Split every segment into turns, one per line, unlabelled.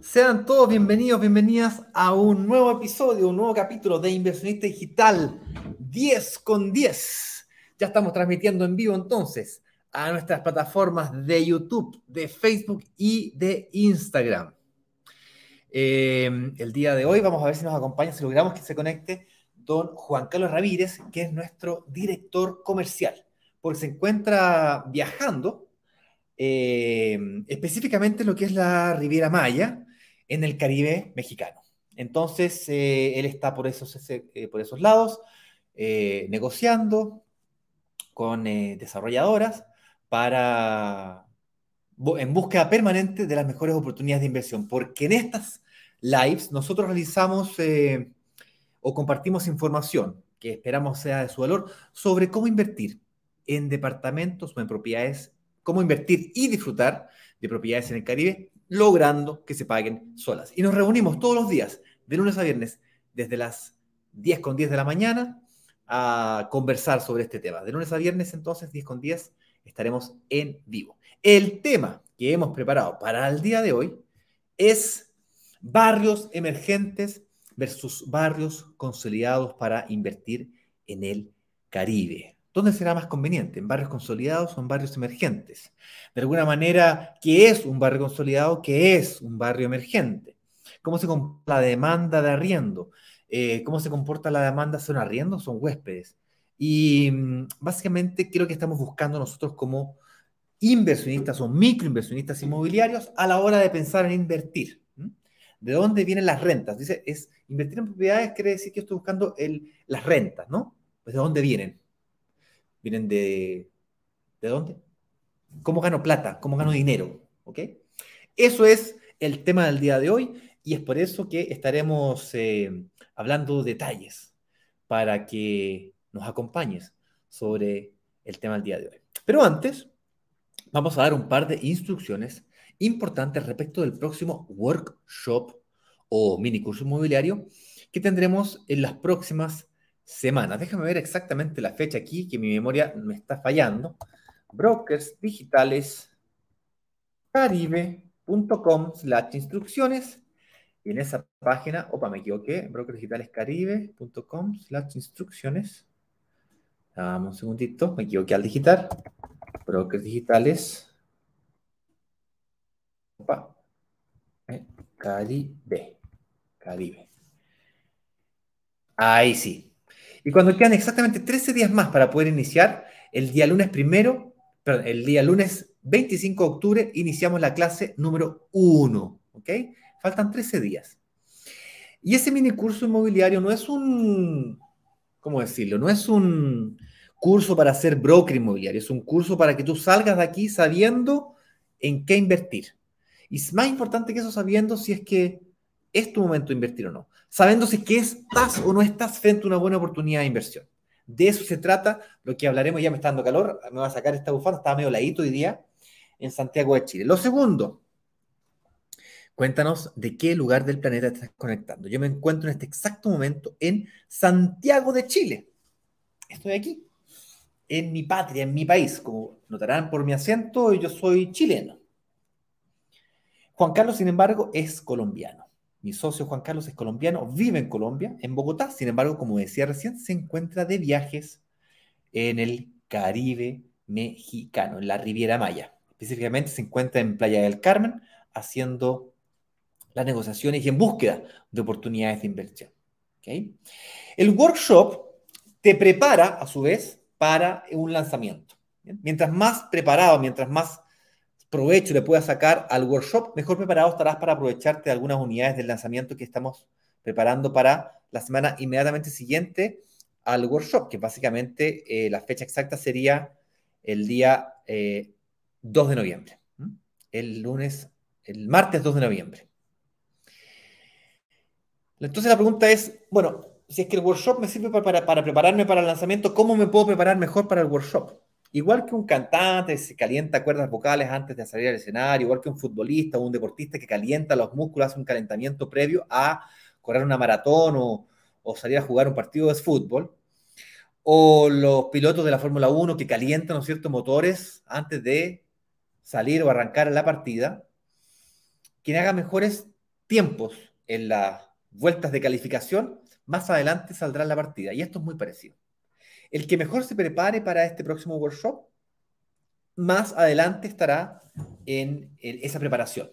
Sean todos bienvenidos, bienvenidas a un nuevo episodio, un nuevo capítulo de Inversionista Digital 10 con 10. Ya estamos transmitiendo en vivo entonces a nuestras plataformas de YouTube, de Facebook y de Instagram. Eh, el día de hoy vamos a ver si nos acompaña, si logramos que se conecte don Juan Carlos Ramírez, que es nuestro director comercial, porque se encuentra viajando eh, específicamente lo que es la Riviera Maya en el Caribe mexicano. Entonces, eh, él está por esos, por esos lados negociando con desarrolladoras para en búsqueda permanente de las mejores oportunidades de inversión, porque en estas lives nosotros realizamos eh, o compartimos información que esperamos sea de su valor sobre cómo invertir en departamentos o en propiedades, cómo invertir y disfrutar de propiedades en el Caribe, logrando que se paguen solas. Y nos reunimos todos los días, de lunes a viernes, desde las 10 con 10 de la mañana, a conversar sobre este tema. De lunes a viernes, entonces, 10 con 10 estaremos en vivo. El tema que hemos preparado para el día de hoy es barrios emergentes versus barrios consolidados para invertir en el Caribe. ¿Dónde será más conveniente? ¿En barrios consolidados o en barrios emergentes? De alguna manera, ¿qué es un barrio consolidado? ¿Qué es un barrio emergente? ¿Cómo se comporta la demanda de arriendo? Eh, ¿Cómo se comporta la demanda? ¿Son arriendos? ¿Son huéspedes? Y mm, básicamente creo que estamos buscando nosotros como inversionistas o microinversionistas inmobiliarios a la hora de pensar en invertir. ¿De dónde vienen las rentas? Dice, es invertir en propiedades quiere decir que estoy buscando el, las rentas, ¿no? Pues ¿de dónde vienen? Vienen de... ¿De dónde? ¿Cómo gano plata? ¿Cómo gano dinero? ¿Ok? Eso es el tema del día de hoy y es por eso que estaremos eh, hablando detalles para que nos acompañes sobre el tema del día de hoy. Pero antes, vamos a dar un par de instrucciones importantes respecto del próximo workshop o mini curso inmobiliario que tendremos en las próximas semanas. Déjame ver exactamente la fecha aquí, que mi memoria me está fallando. Brokers digitales caribe.com slash instrucciones. Y en esa página, opa, me equivoqué, brokersdigitalescaribe.com slash instrucciones. Dame un segundito, me equivoqué al digital. Brokers digitales. Opa. Eh, Caribe. Caribe. Ahí sí. Y cuando quedan exactamente 13 días más para poder iniciar, el día lunes primero, perdón, el día lunes 25 de octubre, iniciamos la clase número 1. ¿Ok? Faltan 13 días. Y ese mini curso inmobiliario no es un ¿cómo decirlo? No es un curso para ser broker inmobiliario, es un curso para que tú salgas de aquí sabiendo en qué invertir. Y es más importante que eso sabiendo si es que es tu momento de invertir o no. Sabiendo si que estás o no estás frente a una buena oportunidad de inversión. De eso se trata lo que hablaremos, ya me está dando calor, me va a sacar esta bufanda, estaba medio ladito hoy día en Santiago de Chile. Lo segundo, Cuéntanos de qué lugar del planeta estás conectando. Yo me encuentro en este exacto momento en Santiago de Chile. Estoy aquí, en mi patria, en mi país. Como notarán por mi acento, yo soy chileno. Juan Carlos, sin embargo, es colombiano. Mi socio Juan Carlos es colombiano, vive en Colombia, en Bogotá. Sin embargo, como decía recién, se encuentra de viajes en el Caribe mexicano, en la Riviera Maya. Específicamente se encuentra en Playa del Carmen haciendo las negociaciones y en búsqueda de oportunidades de inversión. El workshop te prepara, a su vez, para un lanzamiento. Mientras más preparado, mientras más provecho le puedas sacar al workshop, mejor preparado estarás para aprovecharte de algunas unidades del lanzamiento que estamos preparando para la semana inmediatamente siguiente al workshop, que básicamente eh, la fecha exacta sería el día 2 eh, de noviembre, el lunes, el martes 2 de noviembre. Entonces la pregunta es, bueno, si es que el workshop me sirve para, prepararme para el lanzamiento, ¿cómo me puedo preparar mejor para el workshop? Igual que un cantante se calienta cuerdas vocales antes de salir al escenario, igual que un futbolista o un deportista que calienta los músculos, hace un calentamiento previo a correr una maratón o, salir a jugar un partido de fútbol, o los pilotos de la Fórmula 1 que calientan ciertos motores antes de salir o arrancar la partida. quien haga mejores tiempos en las vueltas de calificación, más adelante saldrá la partida. Y esto es muy parecido. El que mejor se prepare para este próximo workshop, más adelante estará en, esa preparación.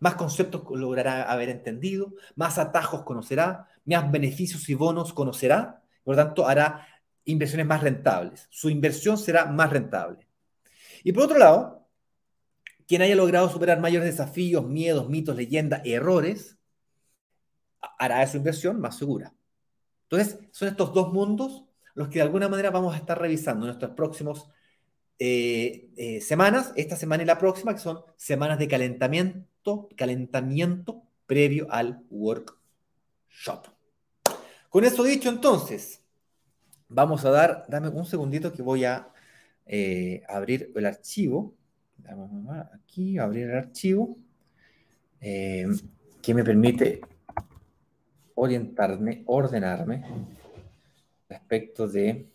Más conceptos logrará haber entendido, más atajos conocerá, más beneficios y bonos conocerá, por lo tanto hará inversiones más rentables. Su inversión será más rentable. Y por otro lado, quien haya logrado superar mayores desafíos, miedos, mitos, leyendas, errores, hará su inversión más segura. Entonces, son estos dos mundos los que de alguna manera vamos a estar revisando en nuestras próximas eh, eh, semanas, esta semana y la próxima, que son semanas de calentamiento, calentamiento previo al workshop. Con esto dicho, entonces, vamos a dar, dame un segundito que voy a eh, abrir el archivo. Aquí, abrir el archivo, que me permite orientarme, ordenarme respecto de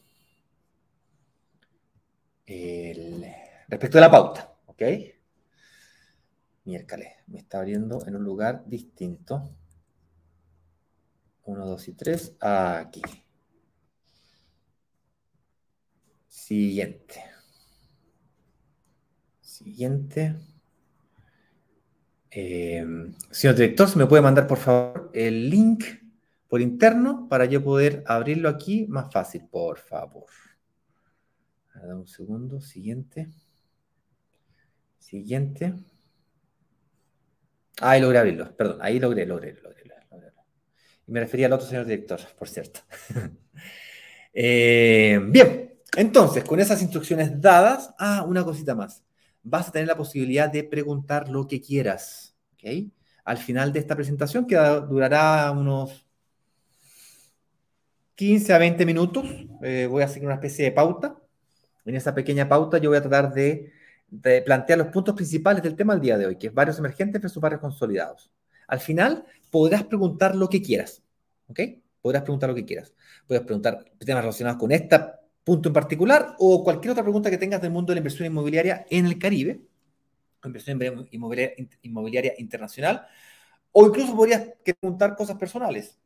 respecto de la pauta, ¿ok? Miércoles, me está abriendo en un lugar distinto. Uno, dos y tres, aquí. Siguiente. Siguiente. Eh, señor director, ¿se me puede mandar por favor el link por interno para yo poder abrirlo aquí más fácil, por favor? Un segundo. Siguiente. Siguiente. Ahí logré abrirlo. Perdón, ahí logré, logré, logré. logré. Y me refería al otro señor director, por cierto. Eh, bien, entonces, con esas instrucciones dadas, ah, una cosita más. Vas a tener la posibilidad de preguntar lo que quieras. ¿ok? Al final de esta presentación, que durará unos 15 a 20 minutos, eh, voy a hacer una especie de pauta en esa pequeña pauta yo voy a tratar de, plantear los puntos principales del tema del día de hoy, que es barrios emergentes versus barrios consolidados. Al final podrás preguntar lo que quieras, ¿ok? Podrás preguntar lo que quieras. Puedes preguntar temas relacionados con este punto en particular o cualquier otra pregunta que tengas del mundo de la inversión inmobiliaria en el Caribe, inversión inmobiliaria, inmobiliaria internacional, o incluso podrías preguntar cosas personales,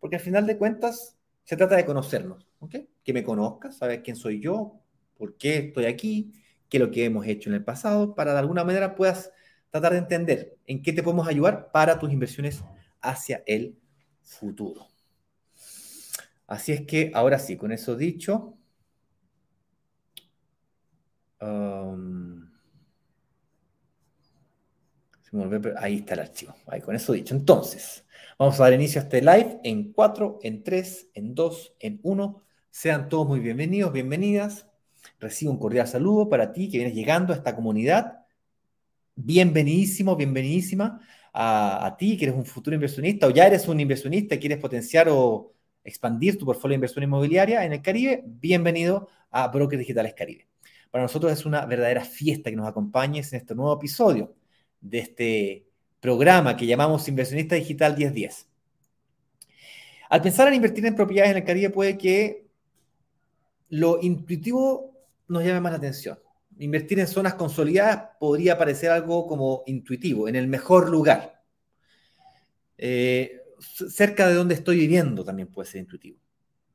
porque al final de cuentas se trata de conocernos, ¿ok? Que me conozcas, sabes quién soy yo, por qué estoy aquí, qué es lo que hemos hecho en el pasado, para de alguna manera puedas tratar de entender en qué te podemos ayudar para tus inversiones hacia el futuro. Así es que ahora sí, con eso dicho, um, ahí está el archivo. Con eso dicho. Entonces, vamos a dar inicio a este live en 4, en 3, en 2, en 1. Sean todos muy bienvenidos, bienvenidas. Recibo un cordial saludo para ti que vienes llegando a esta comunidad. Bienvenidísimo, bienvenidísima a, ti que eres un futuro inversionista o ya eres un inversionista y quieres potenciar o expandir tu portfolio de inversión inmobiliaria en el Caribe. Bienvenido a Brokers Digitales Caribe. Para nosotros es una verdadera fiesta que nos acompañes en este nuevo episodio de este programa que llamamos Inversionista Digital 1010. Al pensar en invertir en propiedades en el Caribe puede que lo intuitivo nos llame más la atención. Invertir en zonas consolidadas podría parecer algo como intuitivo, en el mejor lugar. Eh, cerca de donde estoy viviendo también puede ser intuitivo.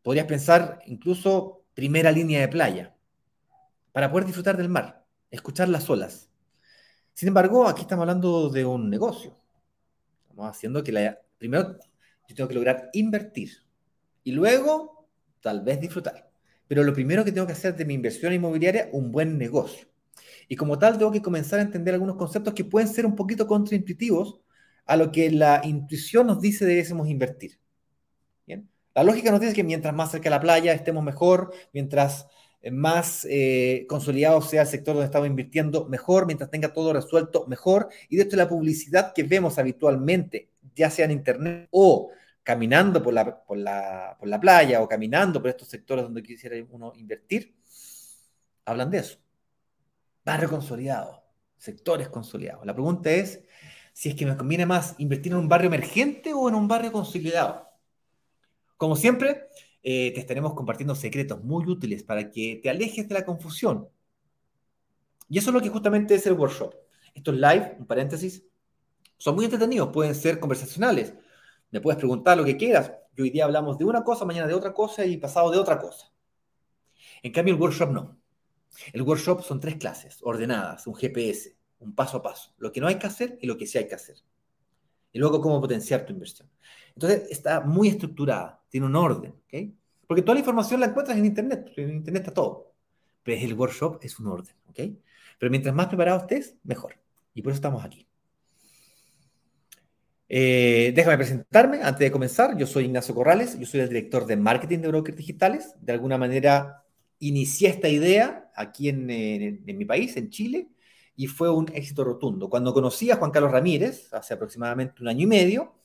Podrías pensar incluso primera línea de playa, para poder disfrutar del mar, escuchar las olas. Sin embargo, aquí estamos hablando de un negocio. Estamos haciendo que la, primero yo tengo que lograr invertir y luego tal vez disfrutar. Pero lo primero que tengo que hacer de mi inversión inmobiliaria, un buen negocio. Y como tal, tengo que comenzar a entender algunos conceptos que pueden ser un poquito contraintuitivos a lo que la intuición nos dice debemos invertir. La lógica nos dice que mientras más cerca de la playa estemos mejor, mientras más eh, consolidado sea el sector donde estamos invirtiendo, mejor, mientras tenga todo resuelto, mejor. Y de hecho, la publicidad que vemos habitualmente, ya sea en Internet o caminando por la, por la, por la playa o caminando por estos sectores donde quisiera uno invertir, hablan de eso. Barrio consolidado, sectores consolidados. La pregunta es si es que me conviene más invertir en un barrio emergente o en un barrio consolidado. Como siempre, eh, te estaremos compartiendo secretos muy útiles para que te alejes de la confusión. Y eso es lo que justamente es el workshop. Esto es live, un paréntesis, Son muy entretenidos, pueden ser conversacionales. Me puedes preguntar lo que quieras. Yo hoy día hablamos de una cosa, mañana de otra cosa y pasado de otra cosa. En cambio, el workshop no. El workshop son tres clases ordenadas, un GPS, un paso a paso. Lo que no hay que hacer y lo que sí hay que hacer. Y luego cómo potenciar tu inversión. Entonces, está muy estructurada, tiene un orden. ¿ok? Porque toda la información la encuentras en Internet. En Internet está todo. Pero el workshop es un orden. ¿ok? Pero mientras más preparado estés, mejor. Y por eso estamos aquí. Eh, déjame presentarme antes de comenzar. Yo soy Ignacio Corrales, yo soy el director de marketing de Brokers Digitales. De alguna manera inicié esta idea aquí en, mi país, en Chile, y fue un éxito rotundo. Cuando conocí a Juan Carlos Ramírez, hace aproximadamente un año y medio,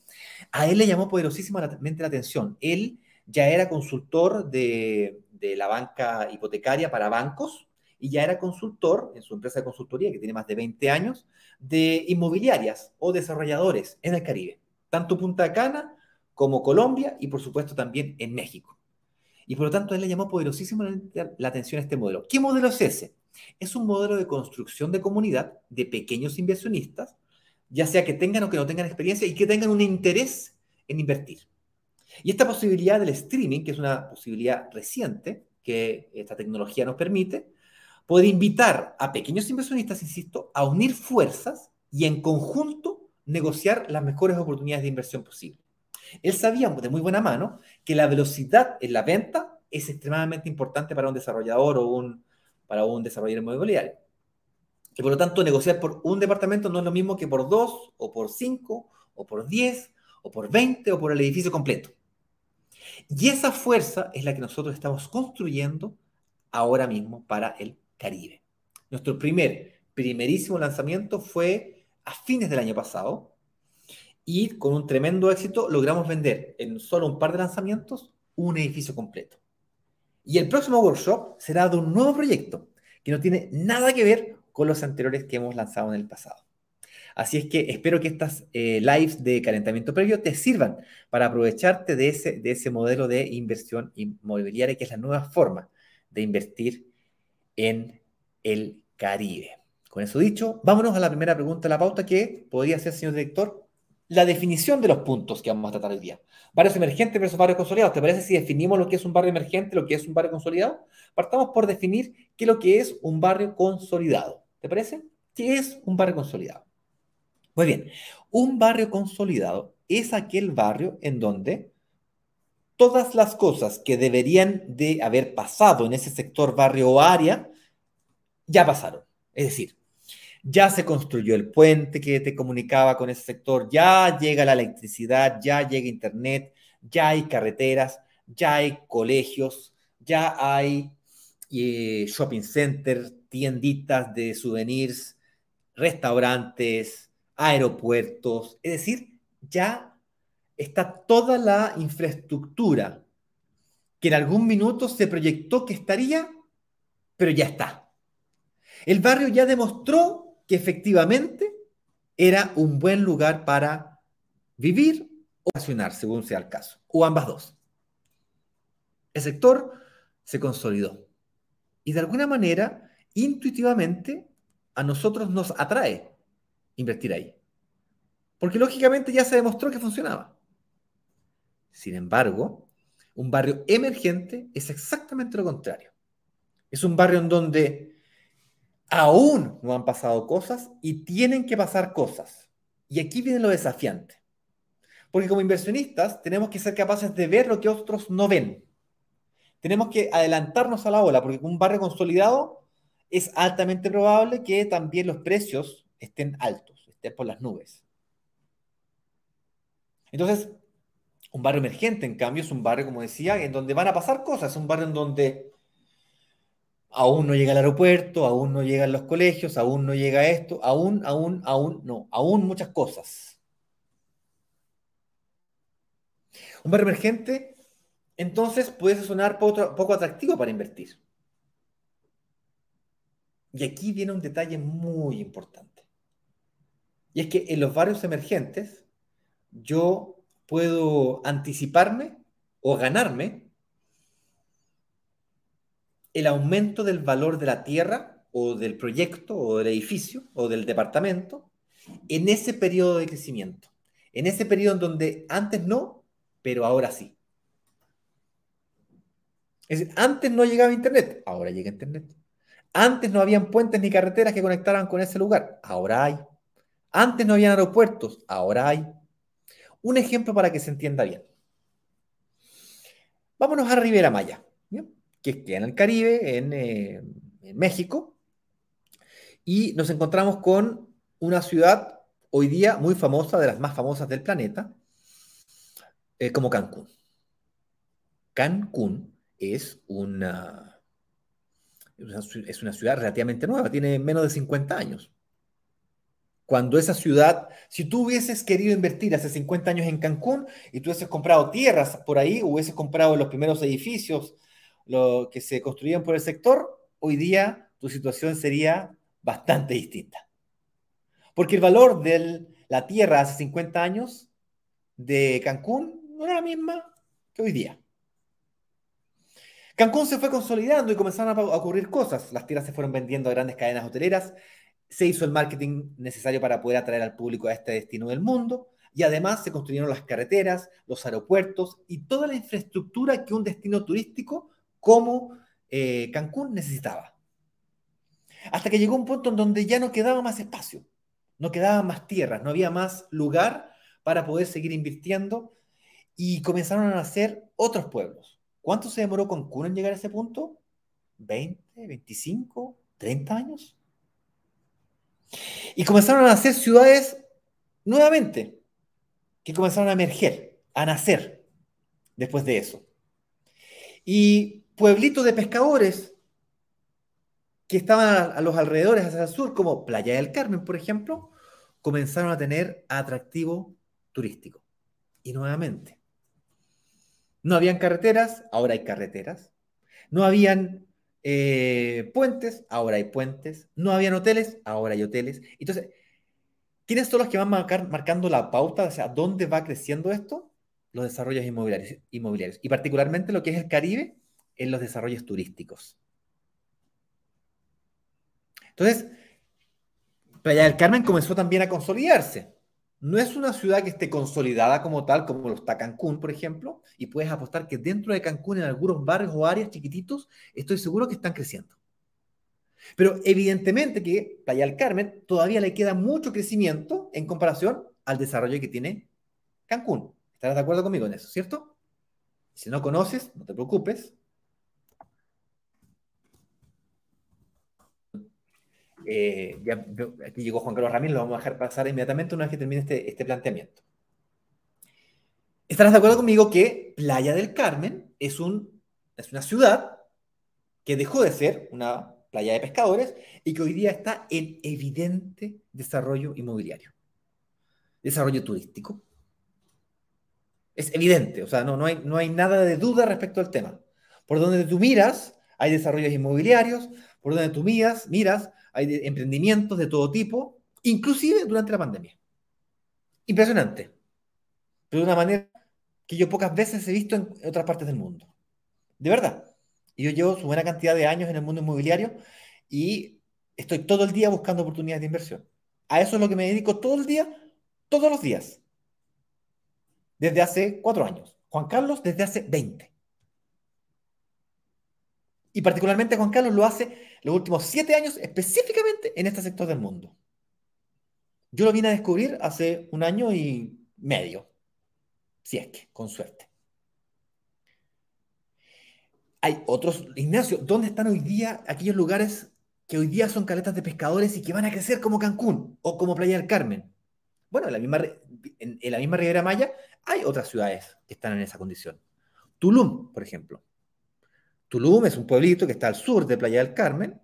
a él le llamó poderosísimamente la atención. Él ya era consultor de, de la banca hipotecaria para bancos y ya era consultor en su empresa de consultoría, que tiene más de 20 años, de inmobiliarias o desarrolladores en el Caribe, tanto Punta Cana como Colombia y por supuesto también en México. Y por lo tanto, él le llamó poderosísimamente la atención a este modelo. ¿Qué modelo es ese? Es un modelo de construcción de comunidad de pequeños inversionistas, ya sea que tengan o que no tengan experiencia y que tengan un interés en invertir. Y esta posibilidad del streaming, que es una posibilidad reciente que esta tecnología nos permite, puede invitar a pequeños inversionistas, insisto, a unir fuerzas y en conjunto negociar las mejores oportunidades de inversión posibles. Él sabía de muy buena mano que la velocidad en la venta es extremadamente importante para un desarrollador o un, para un desarrollador inmobiliario. Y por lo tanto, negociar por un departamento no es lo mismo que por dos, o por cinco, o por diez, o por veinte, o por el edificio completo. Y esa fuerza es la que nosotros estamos construyendo ahora mismo para el Caribe. Nuestro primer, primerísimo lanzamiento fue a fines del año pasado y con un tremendo éxito logramos vender en solo un par de lanzamientos un edificio completo. Y el próximo workshop será de un nuevo proyecto que no tiene nada que ver con los anteriores que hemos lanzado en el pasado. Así es que espero que estas eh, lives de calentamiento previo te sirvan para aprovecharte de ese, de ese modelo de inversión inmobiliaria que es la nueva forma de invertir en el Caribe. Con eso dicho, vámonos a la primera pregunta de la pauta que podría ser, señor director, la definición de los puntos que vamos a tratar hoy día. Barrios emergentes versus barrios consolidados. ¿Te parece si definimos lo que es un barrio emergente, lo que es un barrio consolidado? Partamos por definir qué es lo que es un barrio consolidado. ¿Te parece? ¿Qué es un barrio consolidado? Muy bien, un barrio consolidado es aquel barrio en donde todas las cosas que deberían de haber pasado en ese sector, barrio o área, ya pasaron. Es decir, ya se construyó el puente que te comunicaba con ese sector, ya llega la electricidad, ya llega internet, ya hay carreteras, ya hay colegios, ya hay eh, shopping centers, tienditas de souvenirs, restaurantes, aeropuertos, es decir, ya está toda la infraestructura que en algún minuto se proyectó que estaría, pero ya está. El barrio ya demostró que efectivamente era un buen lugar para vivir o vacacionar, según sea el caso, o ambas dos. El sector se consolidó y de alguna manera, intuitivamente, a nosotros nos atrae invertir ahí. Porque lógicamente ya se demostró que funcionaba. Sin embargo, un barrio emergente es exactamente lo contrario. Es un barrio en donde aún no han pasado cosas y tienen que pasar cosas. Y aquí viene lo desafiante. Porque como inversionistas tenemos que ser capaces de ver lo que otros no ven. Tenemos que adelantarnos a la ola, porque con un barrio consolidado es altamente probable que también los precios estén altos, estén por las nubes. Entonces, un barrio emergente, en cambio, es un barrio, como decía, en donde van a pasar cosas, un barrio en donde aún no llega el aeropuerto, aún no llegan los colegios, aún no llega esto, aún, aún, aún, no, aún muchas cosas. Un barrio emergente, entonces, puede sonar poco atractivo para invertir. Y aquí viene un detalle muy importante. Y es que en los barrios emergentes, yo puedo anticiparme o ganarme el aumento del valor de la tierra o del proyecto o del edificio o del departamento en ese periodo de crecimiento, en ese periodo en donde antes no, pero ahora sí. Es antes no llegaba Internet, ahora llega Internet. Antes no habían puentes ni carreteras que conectaran con ese lugar, ahora hay. Antes no habían aeropuertos, ahora hay. Un ejemplo para que se entienda bien. Vámonos a Rivera Maya, que queda en el Caribe, en, eh, en México, y nos encontramos con una ciudad hoy día muy famosa, de las más famosas del planeta, eh, como Cancún. Cancún es una, es una ciudad relativamente nueva, tiene menos de 50 años. Cuando esa ciudad, si tú hubieses querido invertir hace 50 años en Cancún y tú hubieses comprado tierras por ahí, hubieses comprado los primeros edificios lo, que se construían por el sector, hoy día tu situación sería bastante distinta. Porque el valor de la tierra hace 50 años de Cancún no era la misma que hoy día. Cancún se fue consolidando y comenzaron a ocurrir cosas. Las tierras se fueron vendiendo a grandes cadenas hoteleras, se hizo el marketing necesario para poder atraer al público a este destino del mundo y además se construyeron las carreteras, los aeropuertos y toda la infraestructura que un destino turístico como eh, Cancún necesitaba. Hasta que llegó un punto en donde ya no quedaba más espacio, no quedaba más tierras, no había más lugar para poder seguir invirtiendo y comenzaron a nacer otros pueblos. ¿Cuánto se demoró Cancún en llegar a ese punto? ¿20, 25, 30 años? Y comenzaron a nacer ciudades nuevamente, que comenzaron a emerger, a nacer después de eso. Y pueblitos de pescadores que estaban a los alrededores hacia el sur, como Playa del Carmen, por ejemplo, comenzaron a tener atractivo turístico. Y nuevamente, no habían carreteras, ahora hay carreteras. No habían eh, puentes, ahora hay puentes. No habían hoteles, ahora hay hoteles. Entonces, ¿quiénes son los que van marcando la pauta? O sea, ¿dónde va creciendo esto? Los desarrollos inmobiliarios, inmobiliarios. Y particularmente lo que es el Caribe en los desarrollos turísticos. Entonces, Playa del Carmen comenzó también a consolidarse. No es una ciudad que esté consolidada como tal, como lo está Cancún, por ejemplo, y puedes apostar que dentro de Cancún, en algunos barrios o áreas chiquititos, estoy seguro que están creciendo. Pero evidentemente que Playa del Carmen todavía le queda mucho crecimiento en comparación al desarrollo que tiene Cancún. ¿Estarás de acuerdo conmigo en eso, cierto? Si no conoces, no te preocupes, Eh, ya, aquí llegó Juan Carlos Ramírez, lo vamos a dejar pasar inmediatamente una vez que termine este, este planteamiento. Estarás de acuerdo conmigo que Playa del Carmen es, un, es una ciudad que dejó de ser una playa de pescadores y que hoy día está en evidente desarrollo inmobiliario, desarrollo turístico. Es evidente, o sea, no, no, hay, no hay nada de duda respecto al tema. Por donde tú miras, hay desarrollos inmobiliarios, por donde tú miras, miras hay emprendimientos de todo tipo, inclusive durante la pandemia. Impresionante. Pero de una manera que yo pocas veces he visto en otras partes del mundo. De verdad. Y yo llevo su buena cantidad de años en el mundo inmobiliario y estoy todo el día buscando oportunidades de inversión. A eso es lo que me dedico todo el día, todos los días. Desde hace cuatro años. Juan Carlos desde hace 20. Y particularmente Juan Carlos lo hace los últimos siete años específicamente en este sector del mundo. Yo lo vine a descubrir hace un año y medio, si es que, con suerte. Hay otros, Ignacio, ¿dónde están hoy día aquellos lugares que hoy día son caletas de pescadores y que van a crecer como Cancún o como Playa del Carmen? Bueno, en la misma, en, Riviera Maya hay otras ciudades que están en esa condición. Tulum, por ejemplo. Tulum es un pueblito que está al sur de Playa del Carmen,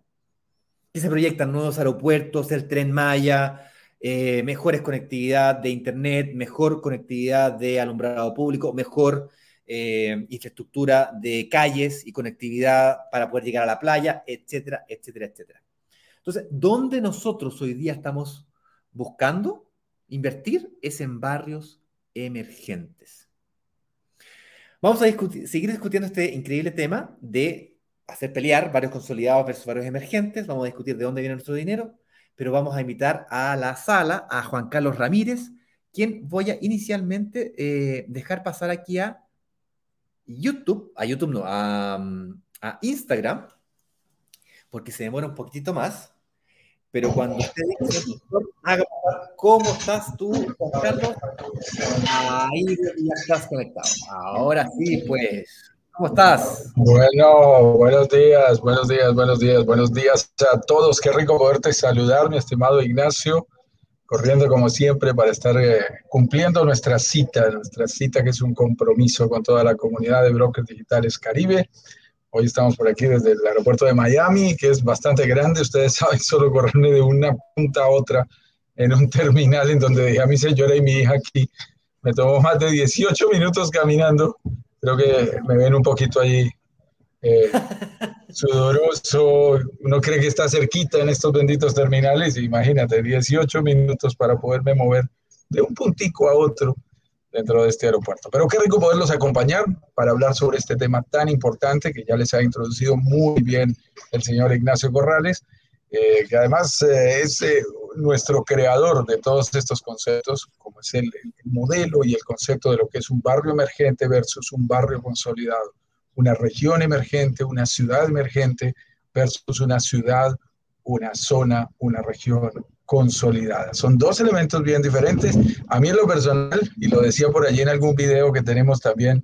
y se proyectan nuevos aeropuertos, el tren Maya, eh, mejores conectividad de Internet, mejor conectividad de alumbrado público, mejor eh, infraestructura de calles y conectividad para poder llegar a la playa, etcétera, etcétera, etcétera. Entonces, ¿dónde nosotros hoy día estamos buscando invertir? Es en barrios emergentes. Vamos a seguir discutiendo este increíble tema de hacer pelear varios consolidados versus varios emergentes. Vamos a discutir de dónde viene nuestro dinero. pero vamos a invitar a la sala a Juan Carlos Ramírez, quien voy a inicialmente eh, dejar pasar aquí a YouTube, a YouTube no, a, a Instagram, porque se demora un poquitito más. Pero cuando usted haga cómo estás tú, Carlos, ahí ya estás conectado. Ahora sí, pues. ¿Cómo estás?
Bueno, buenos días, buenos días, buenos días, buenos días a todos. Qué rico poderte saludar, mi estimado Ignacio, corriendo como siempre para estar eh, cumpliendo nuestra cita, nuestra cita que es un compromiso con toda la comunidad de brokers digitales Caribe. Hoy estamos por aquí desde el aeropuerto de Miami, que es bastante grande. Ustedes saben, solo correrme de una punta a otra en un terminal en donde dejé a mi señora y mi hija aquí. Me tomó más de 18 minutos caminando. Creo que me ven un poquito ahí eh, sudoroso. Uno cree que está cerquita en estos benditos terminales. Imagínate, 18 minutos para poderme mover de un puntico a otro dentro de este aeropuerto. Pero qué rico poderlos acompañar para hablar sobre este tema tan importante que ya les ha introducido muy bien el señor Ignacio Corrales, eh, que además eh, es eh, nuestro creador de todos estos conceptos, como es el, el, modelo y el concepto de lo que es un barrio emergente versus un barrio consolidado, una región emergente, una ciudad emergente versus una ciudad, una zona, una región consolidada. Son dos elementos bien diferentes. A mí en lo personal, y lo decía por allí en algún video que tenemos también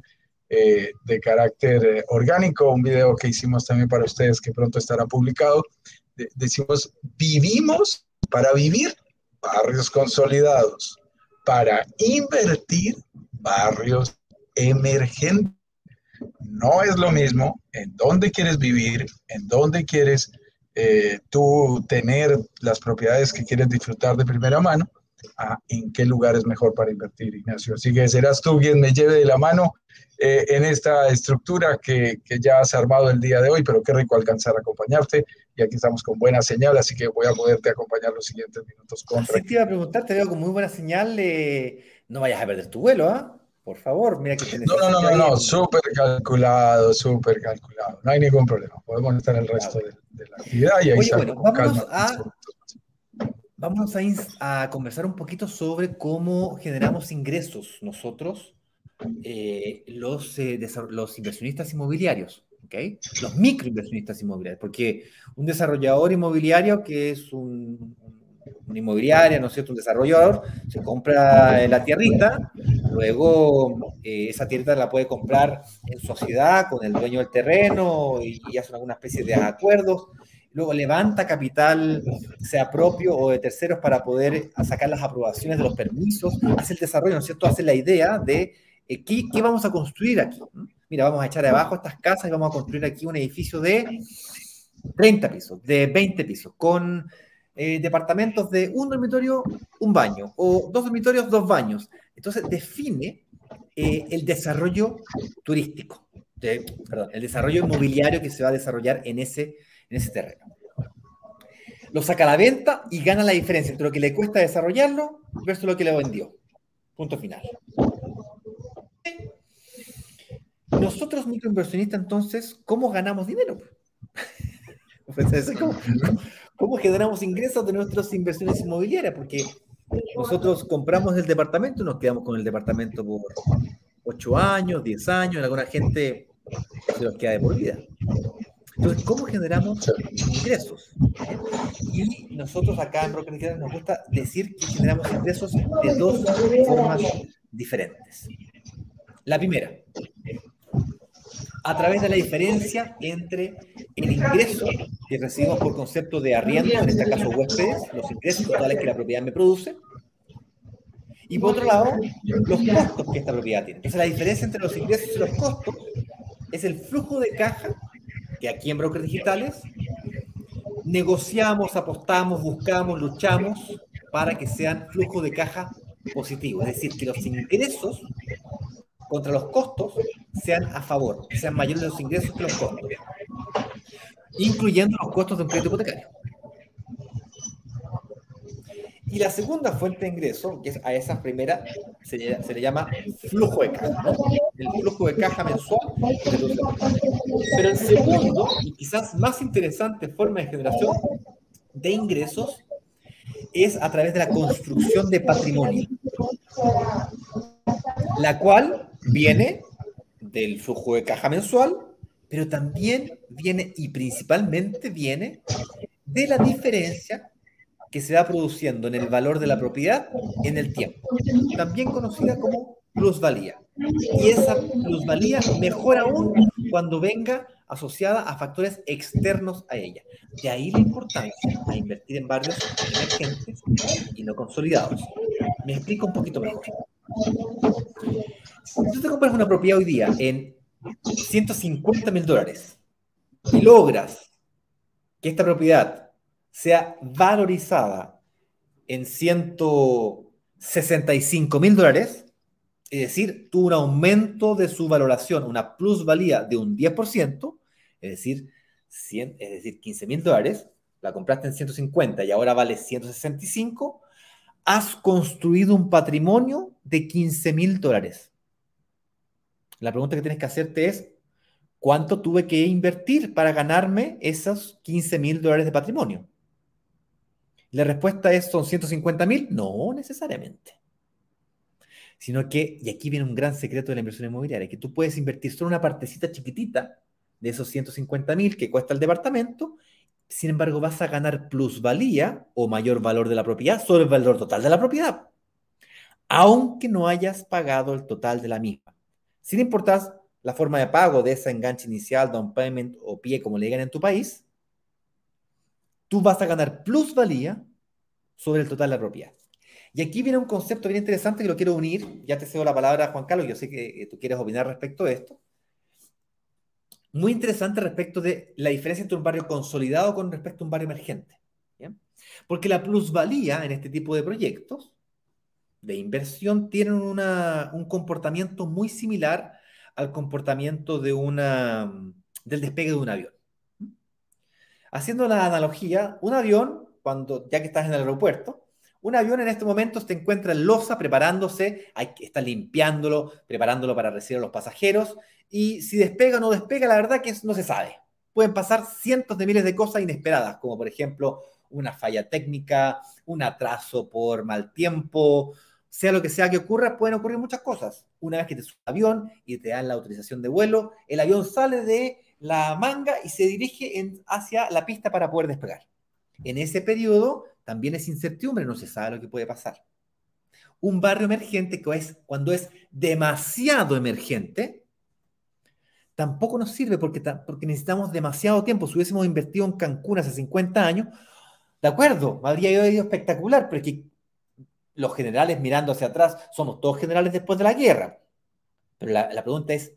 eh, de carácter eh, orgánico, un video que hicimos también para ustedes que pronto estará publicado, de, decimos, vivimos para vivir barrios consolidados, para invertir barrios emergentes. No es lo mismo en dónde quieres vivir, en dónde quieres eh, tú tener las propiedades que quieres disfrutar de primera mano, a en qué lugar es mejor para invertir, Ignacio. Así que serás tú quien me lleve de la mano eh, en esta estructura que, que, ya has armado el día de hoy, pero qué rico alcanzar a acompañarte. Y aquí estamos con buena señal, así que voy a poderte acompañar los siguientes minutos.
Con así te iba a preguntar, te veo con muy buena señal. No vayas a perder tu vuelo, ¿ah? Por favor, mira que
No, no, no, no, no, súper calculado, súper calculado. No hay ningún problema. Podemos estar el resto de, de, la actividad y ahí
Oye, bueno, vámonos a, vamos a, a, conversar un poquito sobre cómo generamos ingresos nosotros, eh, los, eh, los inversionistas inmobiliarios. ¿okay? Los microinversionistas inmobiliarios, porque un desarrollador inmobiliario que es un, una inmobiliaria, ¿no es cierto? Un desarrollador se compra la tierrita, luego eh, esa tierrita la puede comprar en sociedad con el dueño del terreno y, y hacen alguna especie de acuerdos. Luego levanta capital, sea propio o de terceros, para poder sacar las aprobaciones de los permisos, hace el desarrollo, ¿no es cierto? Hace la idea de eh, ¿qué, ¿qué, vamos a construir aquí. Mira, vamos a echar abajo estas casas y vamos a construir aquí un edificio de 30 pisos, de 20 pisos, con eh, departamentos de un dormitorio, un baño, o dos dormitorios, dos baños. Entonces define eh, el desarrollo turístico, perdón, el desarrollo inmobiliario que se va a desarrollar en ese, en ese terreno. Lo saca a la venta y gana la diferencia entre lo que le cuesta desarrollarlo versus lo que le vendió. Punto final. Nosotros, microinversionistas, entonces, ¿cómo ganamos dinero? ¿Cómo, cómo generamos ingresos de nuestras inversiones inmobiliarias, porque nosotros compramos el departamento nos quedamos con el departamento por 8 años, 10 años, en alguna gente se nos queda de por vida. Entonces, ¿cómo generamos ingresos? Y nosotros acá en Broker nos gusta decir que generamos ingresos de dos formas diferentes. La primera, a través de la diferencia entre el ingreso que recibimos por concepto de arriendo, en este caso huéspedes, los ingresos totales que la propiedad me produce, y por otro lado, los costos que esta propiedad tiene. Entonces, la diferencia entre los ingresos y los costos es el flujo de caja que aquí en Brokers Digitales negociamos, apostamos, buscamos, luchamos para que sean flujo de caja positivo. Es decir, que los ingresos contra los costos sean a favor, sean mayores los ingresos que los costos, incluyendo los costos de un crédito hipotecario. Y la segunda fuente de ingreso, que es a esa primera, se, se le llama flujo de caja, ¿no? el flujo de caja mensual. Pero el segundo, y quizás más interesante forma de generación de ingresos, es a través de la construcción de patrimonio, la cual viene del flujo de caja mensual, pero también viene y principalmente viene de la diferencia que se va produciendo en el valor de la propiedad en el tiempo, también conocida como plusvalía. Y esa plusvalía mejora aún cuando venga asociada a factores externos a ella. De ahí la importancia de invertir en barrios emergentes y no consolidados. Me explico un poquito mejor. Si tú te compras una propiedad hoy día en 150 mil dólares y logras que esta propiedad sea valorizada en 165 mil dólares, es decir, tuvo un aumento de su valoración, una plusvalía de un 10%, es decir, 100, es decir 15 mil dólares, la compraste en 150 y ahora vale 165, has construido un patrimonio de 15 mil dólares. La pregunta que tienes que hacerte es, ¿cuánto tuve que invertir para ganarme esos 15 mil dólares de patrimonio? La respuesta es, ¿son 150 mil? No necesariamente. Sino que, y aquí viene un gran secreto de la inversión inmobiliaria, que tú puedes invertir solo una partecita chiquitita de esos 150 mil que cuesta el departamento, sin embargo vas a ganar plusvalía o mayor valor de la propiedad sobre el valor total de la propiedad, aunque no hayas pagado el total de la misma. Sin importar la forma de pago de ese enganche inicial, down payment o pie, como le digan en tu país, tú vas a ganar plusvalía sobre el total de la propiedad. Y aquí viene un concepto bien interesante que lo quiero unir. Ya te cedo la palabra, Juan Carlos. Yo sé que tú quieres opinar respecto a esto. Muy interesante respecto de la diferencia entre un barrio consolidado con respecto a un barrio emergente. Porque la plusvalía en este tipo de proyectos de inversión tienen un comportamiento muy similar al comportamiento de una, del despegue de un avión. Haciendo la analogía, un avión, cuando ya que estás en el aeropuerto, un avión en este momento se encuentra en losa preparándose, hay estar limpiándolo, preparándolo para recibir a los pasajeros, y si despega o no despega, la verdad que no se sabe. Pueden pasar cientos de miles de cosas inesperadas, como por ejemplo una falla técnica, un atraso por mal tiempo, sea lo que sea que ocurra, pueden ocurrir muchas cosas. Una vez que te subes al avión y te dan la autorización de vuelo, el avión sale de la manga y se dirige hacia la pista para poder despegar. En ese periodo también es incertidumbre, no se sabe lo que puede pasar. Un barrio emergente que es cuando es demasiado emergente, tampoco nos sirve porque, porque necesitamos demasiado tiempo. Si hubiésemos invertido en Cancún hace 50 años, de acuerdo, habría ido espectacular, pero es que los generales mirando hacia atrás, somos todos generales después de la guerra. Pero la, pregunta es,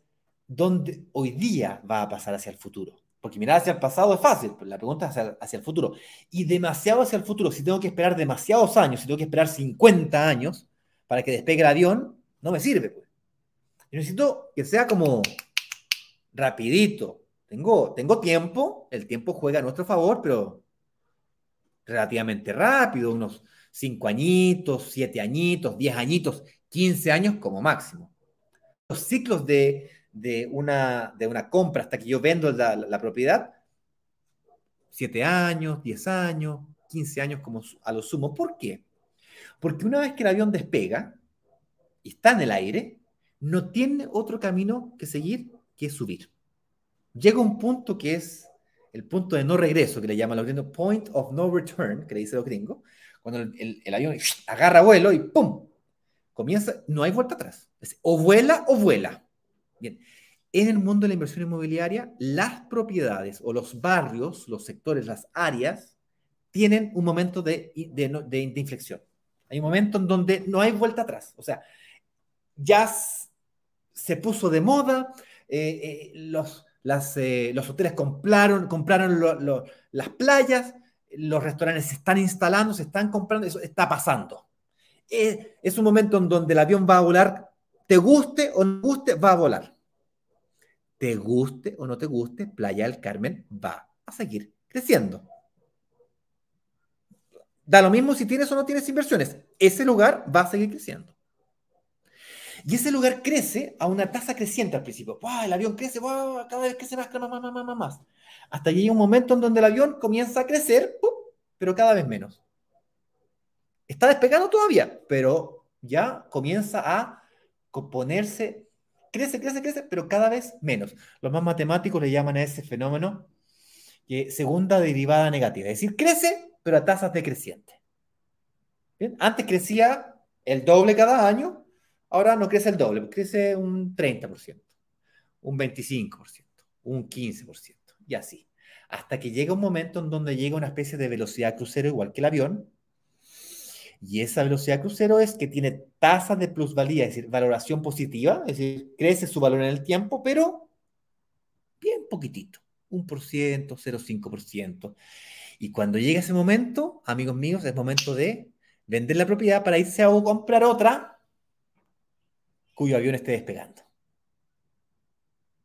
dónde hoy día va a pasar hacia el futuro. Porque mirar hacia el pasado es fácil, pero la pregunta es hacia, el futuro. Y demasiado hacia el futuro, si tengo que esperar demasiados años, si tengo que esperar 50 años para que despegue el avión, no me sirve. Pues. Yo necesito que sea como rapidito. Tengo, tengo tiempo, el tiempo juega a nuestro favor, pero relativamente rápido, unos 5 añitos, 7 añitos, 10 añitos, 15 años como máximo. Los ciclos de, de una, de una compra hasta que yo vendo la, propiedad, 7 años, 10 años, 15 años como a lo sumo. ¿Por qué? Porque una vez que el avión despega y está en el aire, no tiene otro camino que seguir que subir. Llega un punto que es el punto de no regreso, que le llaman los gringos, point of no return, que le dice los gringos, cuando el, el avión agarra vuelo y ¡pum! Comienza, no hay vuelta atrás. o vuela o vuela. Bien, en el mundo de la inversión inmobiliaria, las propiedades o los barrios, los sectores, las áreas, tienen un momento de, inflexión. Hay un momento en donde no hay vuelta atrás. O sea, ya se puso de moda, eh, eh, los, eh, los hoteles compraron, compraron las playas, los restaurantes se están instalando, se están comprando, eso está pasando. es un momento en donde el avión va a volar te guste o no guste, va a volar. Te guste o no te guste, Playa del Carmen va a seguir creciendo. Da lo mismo si tienes o no tienes inversiones. Ese lugar va a seguir creciendo. Y ese lugar crece a una tasa creciente al principio. El avión crece, cada vez crece más, más, más, más, más. Hasta que llega un momento en donde el avión comienza a crecer, pero cada vez menos. Está despegando todavía, pero ya comienza a componerse, crece, crece, crece, pero cada vez menos. Los más matemáticos le llaman a ese fenómeno que segunda derivada negativa, es decir, crece, pero a tasas decrecientes. Antes crecía el doble cada año, ahora no crece el doble, crece un 30%, un 25%, un 15%, y así. Hasta que llega un momento en donde llega una especie de velocidad crucero igual que el avión, y esa velocidad crucero es que tiene tasas de plusvalía, es decir, valoración positiva, es decir, crece su valor en el tiempo, pero bien poquitito, un por ciento, 0,5%. Y cuando llega ese momento, amigos míos, es momento de vender la propiedad para irse a comprar otra cuyo avión esté despegando.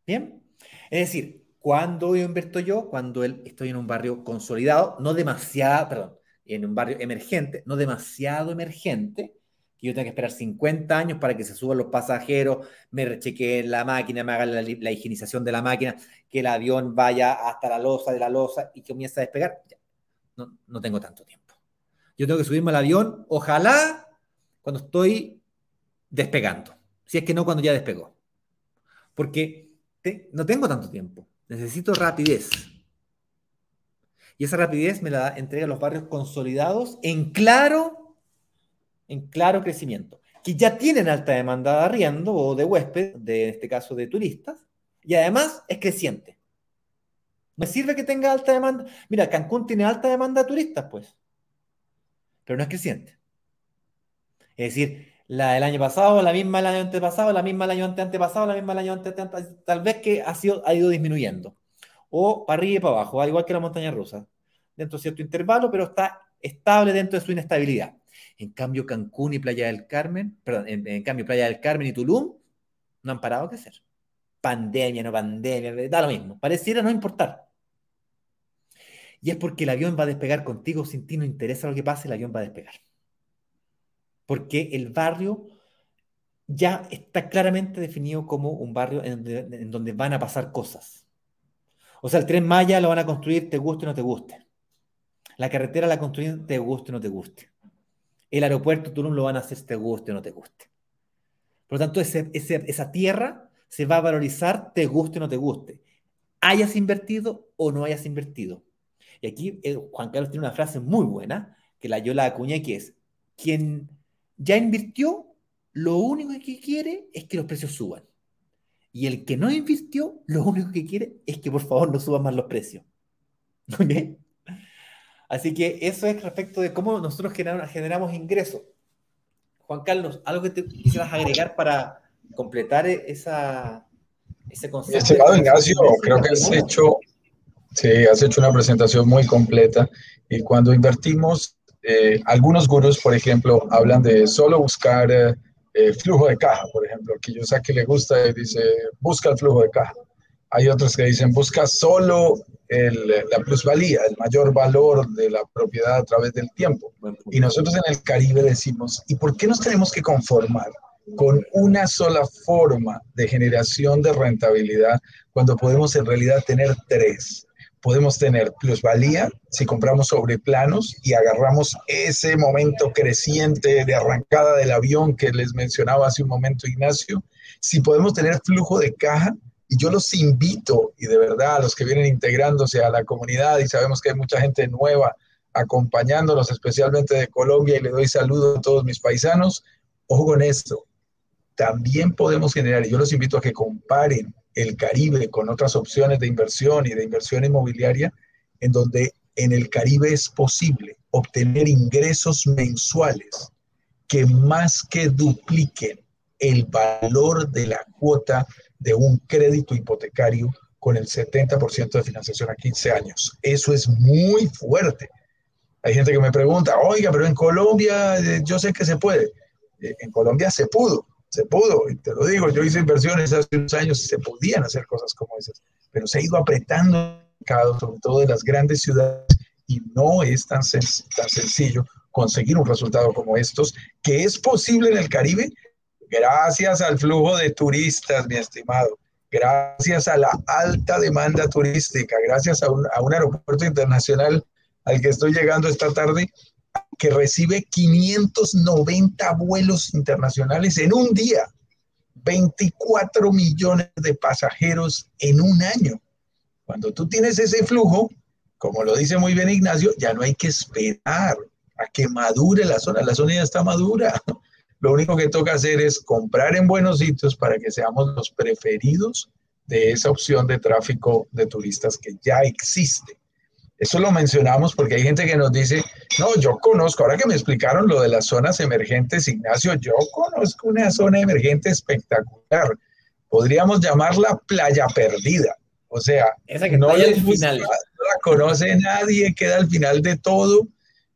¿Bien? Es decir, cuando yo invierto yo, cuando estoy en un barrio consolidado, no demasiado, perdón, en un barrio emergente, no demasiado emergente, que yo tenga que esperar 50 años para que se suban los pasajeros, me rechequeen la máquina, me hagan la, higienización de la máquina, que el avión vaya hasta la losa de la losa y comience a despegar. No, no tengo tanto tiempo. Yo tengo que subirme al avión, ojalá cuando estoy despegando, si es que no cuando ya despegó. Porque no tengo tanto tiempo, necesito rapidez. Y esa rapidez me la entrega los barrios consolidados en claro, en claro crecimiento, que ya tienen alta demanda de arriendo o de huésped, de, en este caso de turistas, y además es creciente. Me sirve que tenga alta demanda. Mira, Cancún tiene alta demanda de turistas, pues, pero no es creciente. Es decir, la del año pasado, la misma del año antepasado, la misma del año antepasado, la misma del año antepasado, tal vez que ha, sido, ha ido disminuyendo. O para arriba y para abajo, al igual que la montaña rusa dentro de cierto intervalo, pero está estable dentro de su inestabilidad. En cambio, Cancún y Playa del Carmen, perdón, en, cambio, Playa del Carmen y Tulum no han parado de crecer. Pandemia, no pandemia, da lo mismo. Pareciera no importar. Y es porque el avión va a despegar contigo, sin ti no interesa lo que pase, el avión va a despegar. Porque el barrio ya está claramente definido como un barrio en, donde van a pasar cosas. O sea, el tren Maya lo van a construir, te guste o no te guste. La carretera la construyen te guste o no te guste. El aeropuerto Tulum lo van a hacer te guste o no te guste. Por lo tanto, esa tierra se va a valorizar te guste o no te guste. Hayas invertido o no hayas invertido. Y aquí eh, Juan Carlos tiene una frase muy buena que la yo la acuñé que es, quien ya invirtió, lo único que quiere es que los precios suban. Y el que no invirtió, lo único que quiere es que por favor no suban más los precios. Así que eso es respecto de cómo nosotros generamos, ingresos. Juan Carlos, ¿algo que te quisieras agregar para completar e-, esa, ese concepto?
Estimado Ignacio, creo que has hecho, sí, has hecho una presentación muy completa. Y cuando invertimos, eh, algunos gurús, por ejemplo, hablan de solo buscar eh, eh, flujo de caja, por ejemplo, que yo sé que le gusta y dice, busca el flujo de caja. Hay otros que dicen, busca solo la plusvalía, el mayor valor de la propiedad a través del tiempo. Y nosotros en el Caribe decimos, ¿y por qué nos tenemos que conformar con una sola forma de generación de rentabilidad cuando podemos en realidad tener tres? Podemos tener plusvalía si compramos sobre planos y agarramos ese momento creciente de arrancada del avión que les mencionaba hace un momento Ignacio. Si podemos tener flujo de caja y yo los invito, y de verdad, a los que vienen integrándose a la comunidad, y sabemos que hay mucha gente nueva acompañándonos, especialmente de Colombia, y le doy saludo a todos mis paisanos, ojo con esto, también podemos generar, y yo los invito a que comparen el Caribe con otras opciones de inversión y de inversión inmobiliaria, en donde en el Caribe es posible obtener ingresos mensuales que más que dupliquen el valor de la cuota de un crédito hipotecario con el 70% de financiación a 15 años. Eso es muy fuerte. Hay gente que me pregunta, oiga, pero en Colombia eh, yo sé que se puede. Eh, en Colombia se pudo, se pudo, y te lo digo, yo hice inversiones hace unos años y se podían hacer cosas como esas, pero se ha ido apretando sobre todo de las grandes ciudades, y no es tan, tan sencillo conseguir un resultado como estos, que es posible en el Caribe, Gracias al flujo de turistas, mi estimado. Gracias a la alta demanda turística, gracias a un, aeropuerto internacional al que estoy llegando esta tarde, que recibe 590 vuelos internacionales en un día, 24 millones de pasajeros en un año. Cuando tú tienes ese flujo, como lo dice muy bien Ignacio, ya no hay que esperar a que madure la zona, la zona ya está madura. Lo único que toca hacer es comprar en buenos sitios para que seamos los preferidos de esa opción de tráfico de turistas que ya existe. Eso lo mencionamos porque hay gente que nos dice, no, yo conozco, ahora que me explicaron lo de las zonas emergentes, Ignacio, yo conozco una zona emergente espectacular. Podríamos llamarla playa perdida. O sea,
Esa que no, al final.
no la conoce nadie, queda al final de todo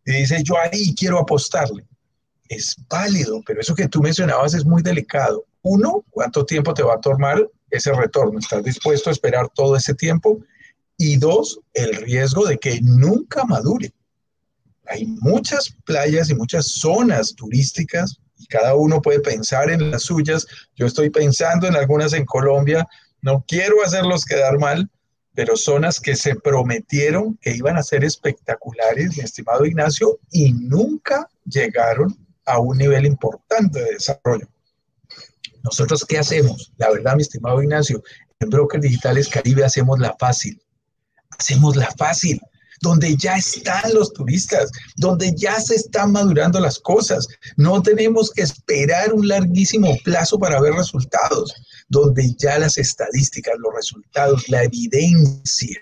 y dice, yo ahí quiero apostarle. Es válido, pero eso que tú mencionabas es muy delicado. Uno, ¿cuánto tiempo te va a tomar ese retorno? ¿Estás dispuesto a esperar todo ese tiempo? Y dos, el riesgo de que nunca madure. Hay muchas playas y muchas zonas turísticas y cada uno puede pensar en las suyas. Yo estoy pensando en algunas en Colombia. No quiero hacerlos quedar mal, pero zonas que se prometieron que iban a ser espectaculares, mi estimado Ignacio, y nunca llegaron a un nivel importante de desarrollo. Nosotros, ¿qué hacemos? La verdad, mi estimado Ignacio, en Brokers Digitales Caribe hacemos la fácil hacemos la fácil, donde ya están los turistas, donde ya se están madurando las cosas. No tenemos que esperar un larguísimo plazo para ver resultados, donde ya las estadísticas, los resultados, la evidencia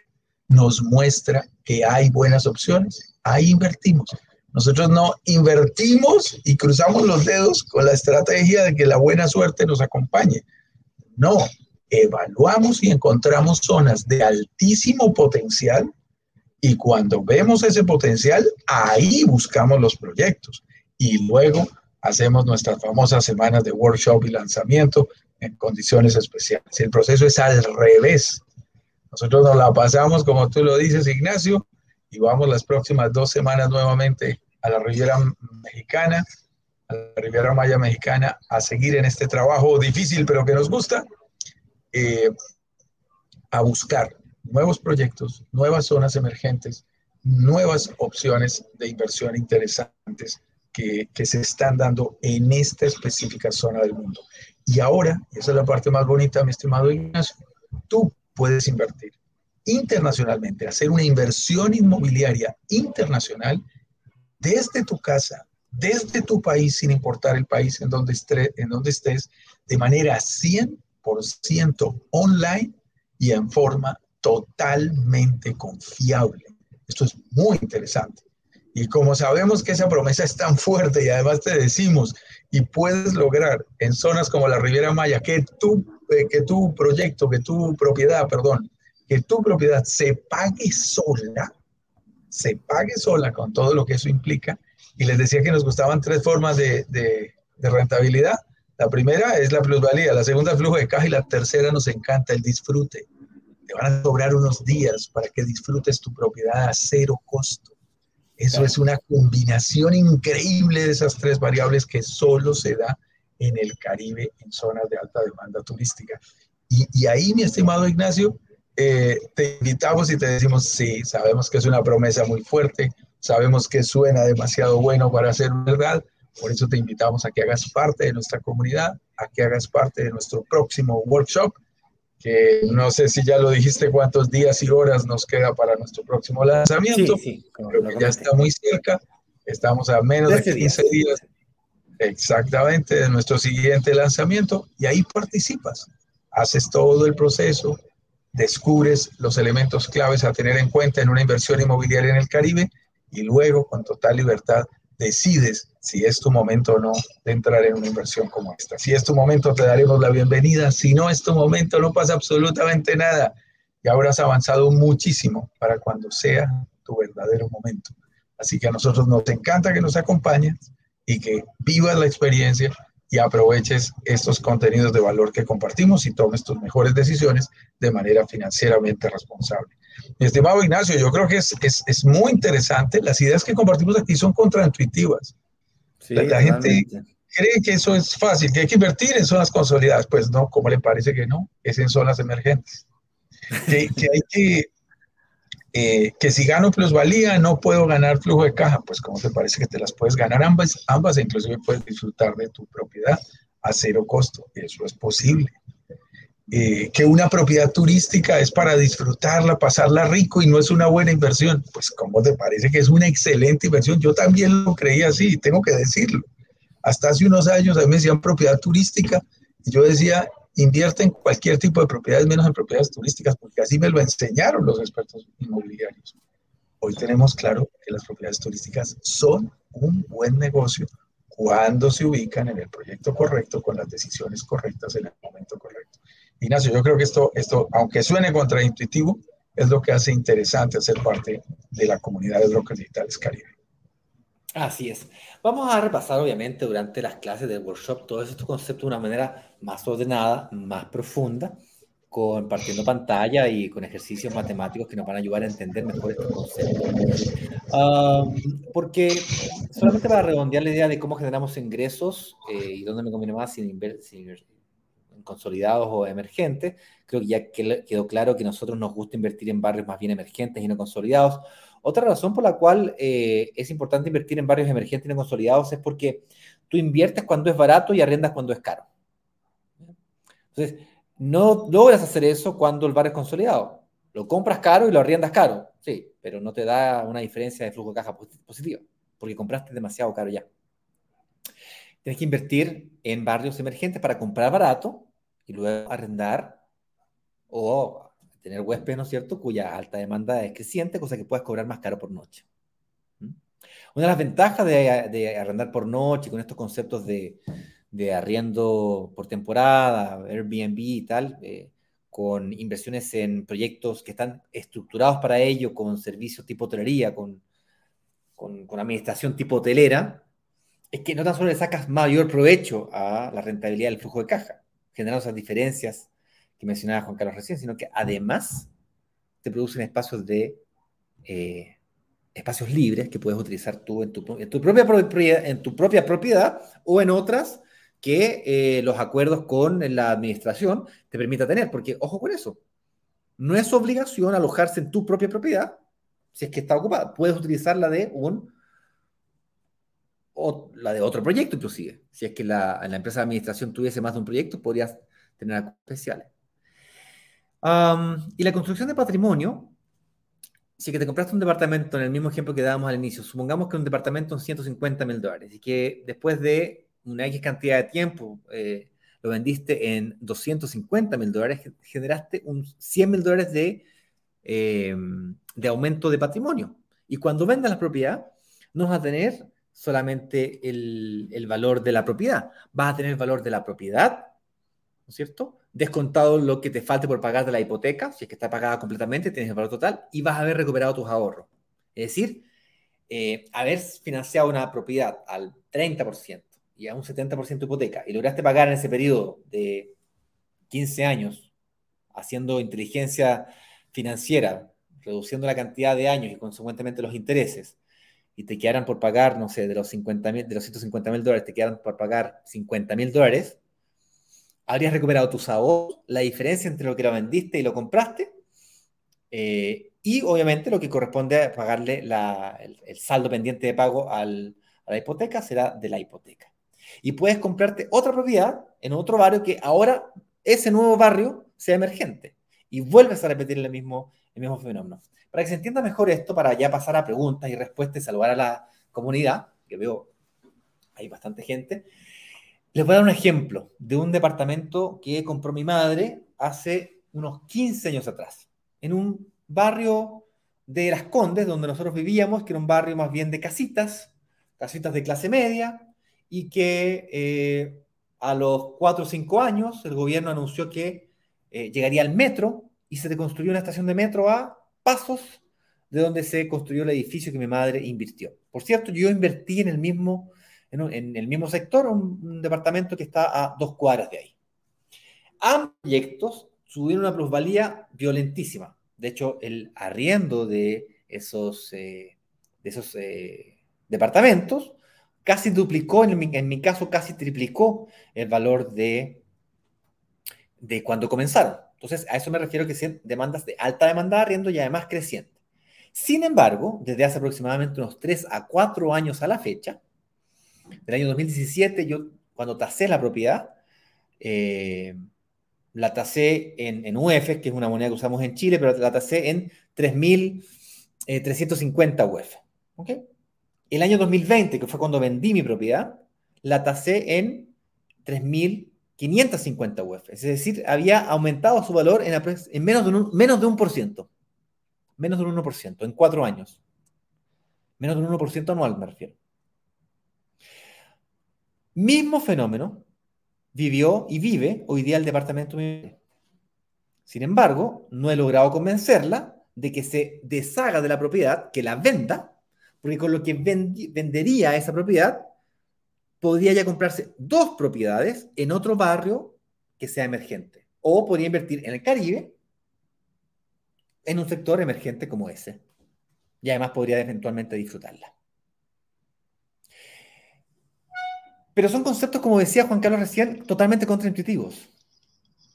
nos muestra que hay buenas opciones. Ahí invertimos. Nosotros no invertimos y cruzamos los dedos con la estrategia de que la buena suerte nos acompañe. No, evaluamos y encontramos zonas de altísimo potencial y cuando vemos ese potencial, ahí buscamos los proyectos y luego hacemos nuestras famosas semanas de workshop y lanzamiento en condiciones especiales. El proceso es al revés. Nosotros nos la pasamos, como tú lo dices, Ignacio, y vamos las próximas dos semanas nuevamente a la Riviera Mexicana, a la Riviera Maya Mexicana, a seguir en este trabajo difícil, pero que nos gusta, eh, a buscar nuevos proyectos, nuevas zonas emergentes, nuevas opciones de inversión interesantes que, se están dando en esta específica zona del mundo. Y ahora, esa es la parte más bonita, mi estimado Ignacio, tú puedes invertir internacionalmente, hacer una inversión inmobiliaria internacional desde tu casa, desde tu país, sin importar el país en donde, esté, en donde estés, de manera 100 ciento online y en forma totalmente confiable. Esto es muy interesante. Y como sabemos que esa promesa es tan fuerte y además te decimos y puedes lograr en zonas como la Riviera Maya que tu, eh, que tu proyecto, que tu propiedad, perdón, que tu propiedad se pague sola, se pague sola con todo lo que eso implica. Y les decía que nos gustaban tres formas de, de rentabilidad la primera es la plusvalía, la segunda el flujo de caja y la tercera nos encanta el disfrute. Te van a sobrar unos días para que disfrutes tu propiedad a cero costo. Eso es una combinación increíble de esas tres variables que solo se da en el Caribe, en zonas de alta demanda turística. Y, ahí, mi estimado Ignacio, eh, te invitamos y te decimos, sí, sabemos que es una promesa muy fuerte, sabemos que suena demasiado bueno para ser verdad, por eso te invitamos a que hagas parte de nuestra comunidad, a que hagas parte de nuestro próximo workshop, que no sé si ya lo dijiste cuántos días y horas nos queda para nuestro próximo lanzamiento, sí, pero que ya está muy cerca. Estamos a menos de 15 días exactamente de nuestro siguiente lanzamiento y ahí participas. Haces todo el proceso, descubres los elementos claves a tener en cuenta en una inversión inmobiliaria en el Caribe y luego con total libertad decides si es tu momento o no de entrar en una inversión como esta. Si es tu momento, te daremos la bienvenida. Si no es tu momento, no pasa absolutamente nada. Y habrás avanzado muchísimo para cuando sea tu verdadero momento. Así que a nosotros nos encanta que nos acompañes y que vivas la experiencia y aproveches estos contenidos de valor que compartimos y tomes tus mejores decisiones de manera financieramente responsable. Estimado Ignacio, yo creo que es, es, es muy interesante. Las ideas que compartimos aquí son contraintuitivas. Sí, la, gente cree que eso es fácil, que hay que invertir en zonas consolidadas. Pues no, como le parece que no, es en zonas emergentes. Que, que hay que eh, que si gano plusvalía no puedo ganar flujo de caja, pues como te parece que te las puedes ganar ambas, ambas e inclusive puedes disfrutar de tu propiedad a cero costo, eso es posible. Eh, que una propiedad turística es para disfrutarla, pasarla rico y no es una buena inversión, pues como te parece que es una excelente inversión, yo también lo creía así, tengo que decirlo. Hasta hace unos años a mí me decían propiedad turística y yo decía, invierte en cualquier tipo de propiedades, menos en propiedades turísticas, porque así me lo enseñaron los expertos inmobiliarios. Hoy tenemos claro que las propiedades turísticas son un buen negocio cuando se ubican en el proyecto correcto, con las decisiones correctas en el momento correcto. Ignacio, yo creo que esto, esto aunque suene contraintuitivo, es lo que hace interesante ser parte de la comunidad de brokers digitales Caribe.
Así es. Vamos a repasar, obviamente, durante las clases del workshop todos estos conceptos de una manera más ordenada, más profunda, compartiendo pantalla y con ejercicios matemáticos que nos van a ayudar a entender mejor estos conceptos. porque solamente para redondear la idea de cómo generamos ingresos eh, y dónde me conviene más, sin, sin, consolidados o emergentes, creo que ya quedó claro que nosotros nos gusta invertir en barrios más bien emergentes y no consolidados otra razón por la cual eh, es importante invertir en barrios emergentes y no consolidados es porque tú inviertes cuando es barato y arrendas cuando es caro. Entonces, no logras hacer eso cuando el barrio es consolidado. Lo compras caro y lo arriendas caro, sí, pero no te da una diferencia de flujo de caja positiva, porque compraste demasiado caro ya. Tienes que invertir en barrios emergentes para comprar barato y luego arrendar o tener huéspedes, ¿no es cierto?, cuya alta demanda es creciente, cosa que puedes cobrar más caro por noche. ¿Mm? Una de las ventajas de, arrendar por noche, con estos conceptos de, arriendo por temporada, Airbnb y tal, eh, con inversiones en proyectos que están estructurados para ello, con servicios tipo hotelería, con, con, con administración tipo hotelera, es que no tan solo le sacas mayor provecho a la rentabilidad del flujo de caja, generando esas diferencias que mencionaba Juan Carlos recién, sino que además te producen espacios de eh, espacios libres que puedes utilizar tú en tu, propia, propiedad, o en otras que eh, los acuerdos con la administración te permita tener, porque ojo con eso, no es obligación alojarse en tu propia propiedad si es que está ocupada, puedes utilizar la de un o la de otro proyecto inclusive. Si es que la, en la empresa de administración tuviese más de un proyecto, podrías tener acuerdos especiales y la construcción de patrimonio, si que te compraste un departamento en el mismo ejemplo que dábamos al inicio, supongamos que un departamento son 150 mil dólares y que después de una X cantidad de tiempo eh, lo vendiste en 250 mil dólares, generaste un 100 mil dólares de, em, de aumento de patrimonio. Y cuando vendas la propiedad, no vas a tener solamente el, valor de la propiedad, vas a tener el valor de la propiedad, ¿no es cierto? descontado lo que te falte por pagar de la hipoteca, si es que está pagada completamente, tienes el valor total, y vas a haber recuperado tus ahorros. Es decir, eh, haber financiado una propiedad al 30% y a un 70% hipoteca y lograste pagar en ese periodo de 15 años haciendo inteligencia financiera, reduciendo la cantidad de años y consecuentemente los intereses, y te quedaran por pagar, no sé, de los, 50 de los 150 mil dólares, te quedaran por pagar 50 mil dólares, habrías recuperado tus ahorros, la diferencia entre lo que lo vendiste y lo compraste, eh, y obviamente lo que corresponde a pagarle el, saldo pendiente de pago a la hipoteca será de la hipoteca. Y puedes comprarte otra propiedad en otro barrio que ahora ese nuevo barrio sea emergente y vuelves a repetir el mismo, el mismo fenómeno. Para que se entienda mejor esto, para ya pasar a preguntas y respuestas y saludar a la comunidad, que veo hay bastante gente, les voy a dar un ejemplo de un departamento que compró mi madre hace unos 15 años atrás, en un barrio de Las Condes, donde nosotros vivíamos, que era un barrio más bien de casitas, casitas de clase media, y que eh, a los 4 o 5 años el gobierno anunció que eh, llegaría al metro y se construyó una estación de metro a pasos de donde se construyó el edificio que mi madre invirtió. Por cierto, yo invertí en el mismo en, el mismo sector, un, departamento que está a dos cuadras de ahí. Ambos proyectos tuvieron una plusvalía violentísima. De hecho, el arriendo de esos, eh, de esos eh, departamentos casi duplicó, en mi, en mi, caso casi triplicó el valor de, de cuando comenzaron. Entonces, a eso me refiero que sean demandas de alta demanda de arriendo y además creciente. Sin embargo, desde hace aproximadamente unos 3 a 4 años a la fecha, del año 2017, yo cuando tasé la propiedad, eh, la tasé en, en UF, que es una moneda que usamos en Chile, pero la tasé en 3.350 eh, UF. ¿okay? El año 2020, que fue cuando vendí mi propiedad, la tasé en 3.550 UF. Es decir, había aumentado su valor en, menos, de un, menos de un por ciento. Menos de un 1%, en cuatro años. Menos de un 1% anual, me refiero. Mismo fenómeno vivió y vive hoy día el departamento. Sin embargo, no he logrado convencerla de que se deshaga de la propiedad, que la venda, porque con lo que vendería esa propiedad, podría ya comprarse dos propiedades en otro barrio que sea emergente. O podría invertir en el Caribe, en un sector emergente como ese. Y además podría eventualmente disfrutarla. Pero son conceptos, como decía Juan Carlos recién, totalmente contraintuitivos.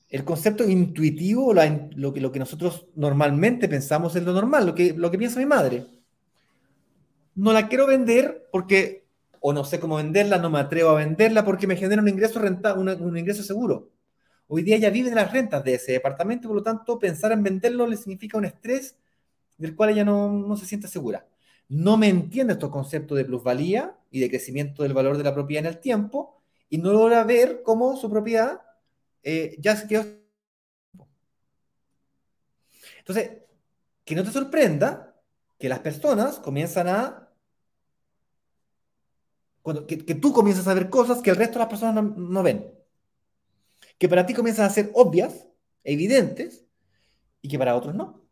El concepto intuitivo, lo, que, lo que nosotros normalmente pensamos es lo normal, lo que, lo que piensa mi madre. No la quiero vender porque, o no sé cómo venderla, no me atrevo a venderla porque me genera un ingreso, renta, un ingreso seguro. Hoy día ella vive de las rentas de ese departamento, por lo tanto, pensar en venderlo le significa un estrés del cual ella no, no se siente segura no me entiende estos conceptos de plusvalía y de crecimiento del valor de la propiedad en el tiempo y no logra ver cómo su propiedad eh, ya se quedó. Entonces, que no te sorprenda que las personas comienzan a... Que, tú comienzas a ver cosas que el resto de las personas no, no ven. Que para ti comienzan a ser obvias, evidentes, y que para otros no.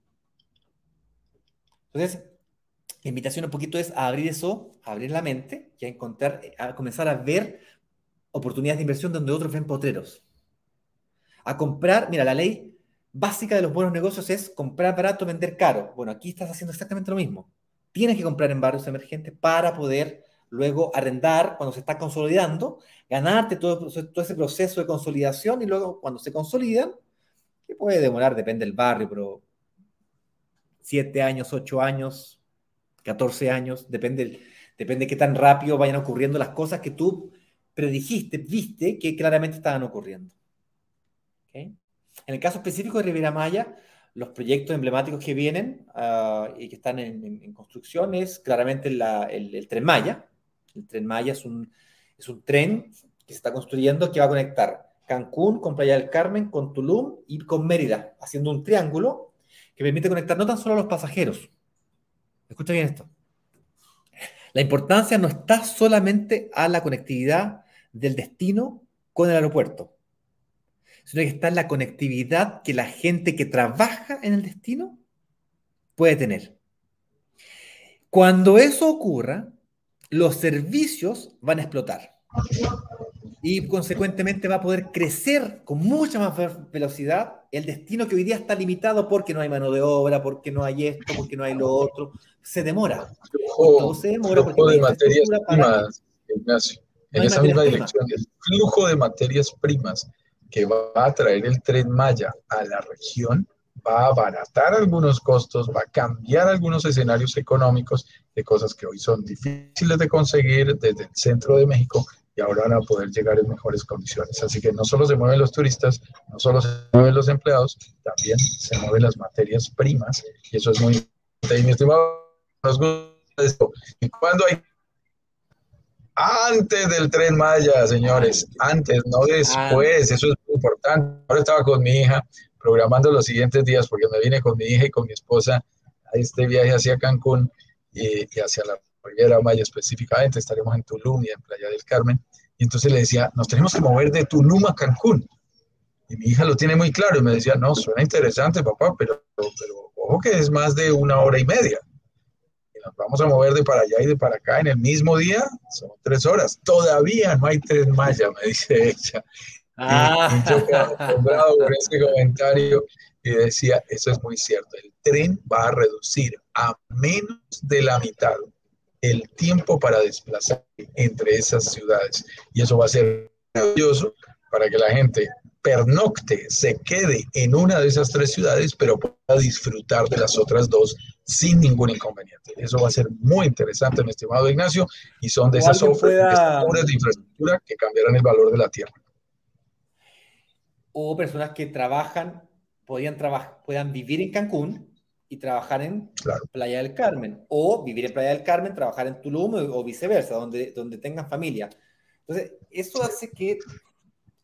Entonces, la invitación un poquito es a abrir eso, a abrir la mente y a encontrar, a comenzar a ver oportunidades de inversión donde otros ven potreros. A comprar, mira, la ley básica de los buenos negocios es comprar barato, vender caro. Bueno, aquí estás haciendo exactamente lo mismo. Tienes que comprar en barrios emergentes para poder luego arrendar cuando se está consolidando, ganarte todo, ese proceso de consolidación y luego cuando se consolidan, que puede demorar, depende del barrio, pero siete años, ocho años, 14 años, depende, depende de qué tan rápido vayan ocurriendo las cosas que tú predijiste, viste que claramente estaban ocurriendo. En el caso específico de Riviera Maya, los proyectos emblemáticos que vienen ah, y que están en, construcción es claramente el, Tren Maya. El Tren Maya es un, es un tren que se está construyendo que va a conectar Cancún con Playa del Carmen, con Tulum y con Mérida, haciendo un triángulo que permite conectar no tan solo a los pasajeros, Escucha bien esto. La importancia no está solamente a la conectividad del destino con el aeropuerto, sino que está en la conectividad que la gente que trabaja en el destino puede tener. Cuando eso ocurra, los servicios van a explotar. Y consecuentemente va a poder crecer con mucha más velocidad el destino que hoy día está limitado porque no hay mano de obra, porque no hay esto, porque no hay lo otro, se demora.
Flujo, se demora flujo de materias primas, Ignacio, en esa misma dirección, el flujo de materias primas que va a traer el tren Maya a la región va a abaratar algunos costos, va a cambiar algunos escenarios económicos de cosas que hoy son difíciles de conseguir desde el centro de México y ahora van a poder llegar en mejores condiciones. Así que no solo se mueven los turistas, no solo se mueven los empleados, también se mueven las materias primas y eso es muy importante. Y mi estimado, nos gusta esto. ¿Y cuándo hay? Antes del tren Maya, señores, antes, no después, eso es muy importante. Ahora estaba con mi hija programando los siguientes días porque me vine con mi hija y con mi esposa a este viaje hacia Cancún y, hacia la Riviera Maya específicamente, estaremos en Tulum y en Playa del Carmen. Y entonces le decía, nos tenemos que mover de Tulum a Cancún. Y mi hija lo tiene muy claro y me decía, no, suena interesante, papá, pero, pero ojo que es más de una hora y media. Y nos vamos a mover de para allá y de para acá en el mismo día, son tres horas. Todavía no hay tren Maya, me dice ella. Ah. Y, yo acostumbrado con ese comentario y decía, eso es muy cierto, el tren va a reducir a menos de la mitad el tiempo para desplazar entre esas ciudades. Y eso va a ser maravilloso para que la gente pernocte, se quede en una de esas tres ciudades, pero pueda disfrutar de las otras dos sin ningún inconveniente. Eso va a ser muy interesante, mi estimado Ignacio, y son de esas obras de infraestructura que cambiarán el valor de la tierra.
O personas que trabajan, podían, trabajar, puedan vivir en Cancún y trabajar en Playa del Carmen, o vivir en Playa del Carmen, trabajar en Tulum o viceversa, donde, donde tengan familia. Entonces, eso hace que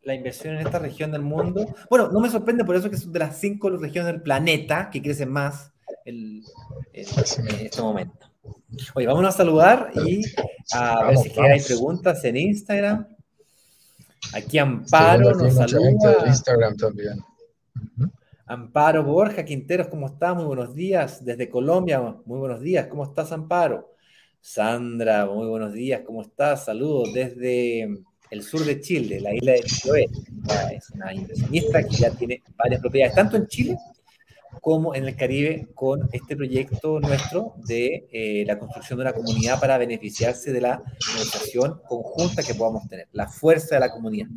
la inversión en esta región del mundo, bueno, no me sorprende por eso que son de las cinco regiones del planeta que crecen más en este momento. Oye, vamos a saludar y a ver si hay preguntas en Instagram. Aquí Amparo nos saluda.
Instagram también.
Amparo Borja Quinteros, ¿cómo estás? Muy buenos días. Desde Colombia, muy buenos días. ¿Cómo estás, Amparo? Sandra, muy buenos días. ¿Cómo estás? Saludos desde el sur de Chile, la isla de Chiloé. Es una inversionista que ya tiene varias propiedades, tanto en Chile como en el Caribe, con este proyecto nuestro de eh, la construcción de una comunidad para beneficiarse de la negociación conjunta que podamos tener, la fuerza de la comunidad.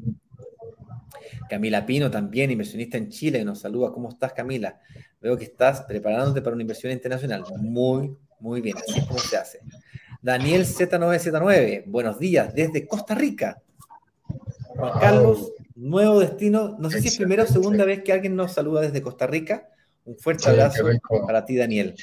Camila Pino también, inversionista en Chile, nos saluda. ¿Cómo estás, Camila? Veo que estás preparándote para una inversión internacional. Muy, muy bien. Así es como se hace. Daniel Z9Z9, buenos días, desde Costa Rica. Juan Carlos, nuevo destino. No sé si es primera o segunda vez que alguien nos saluda desde Costa Rica. Un fuerte abrazo para ti, Daniel.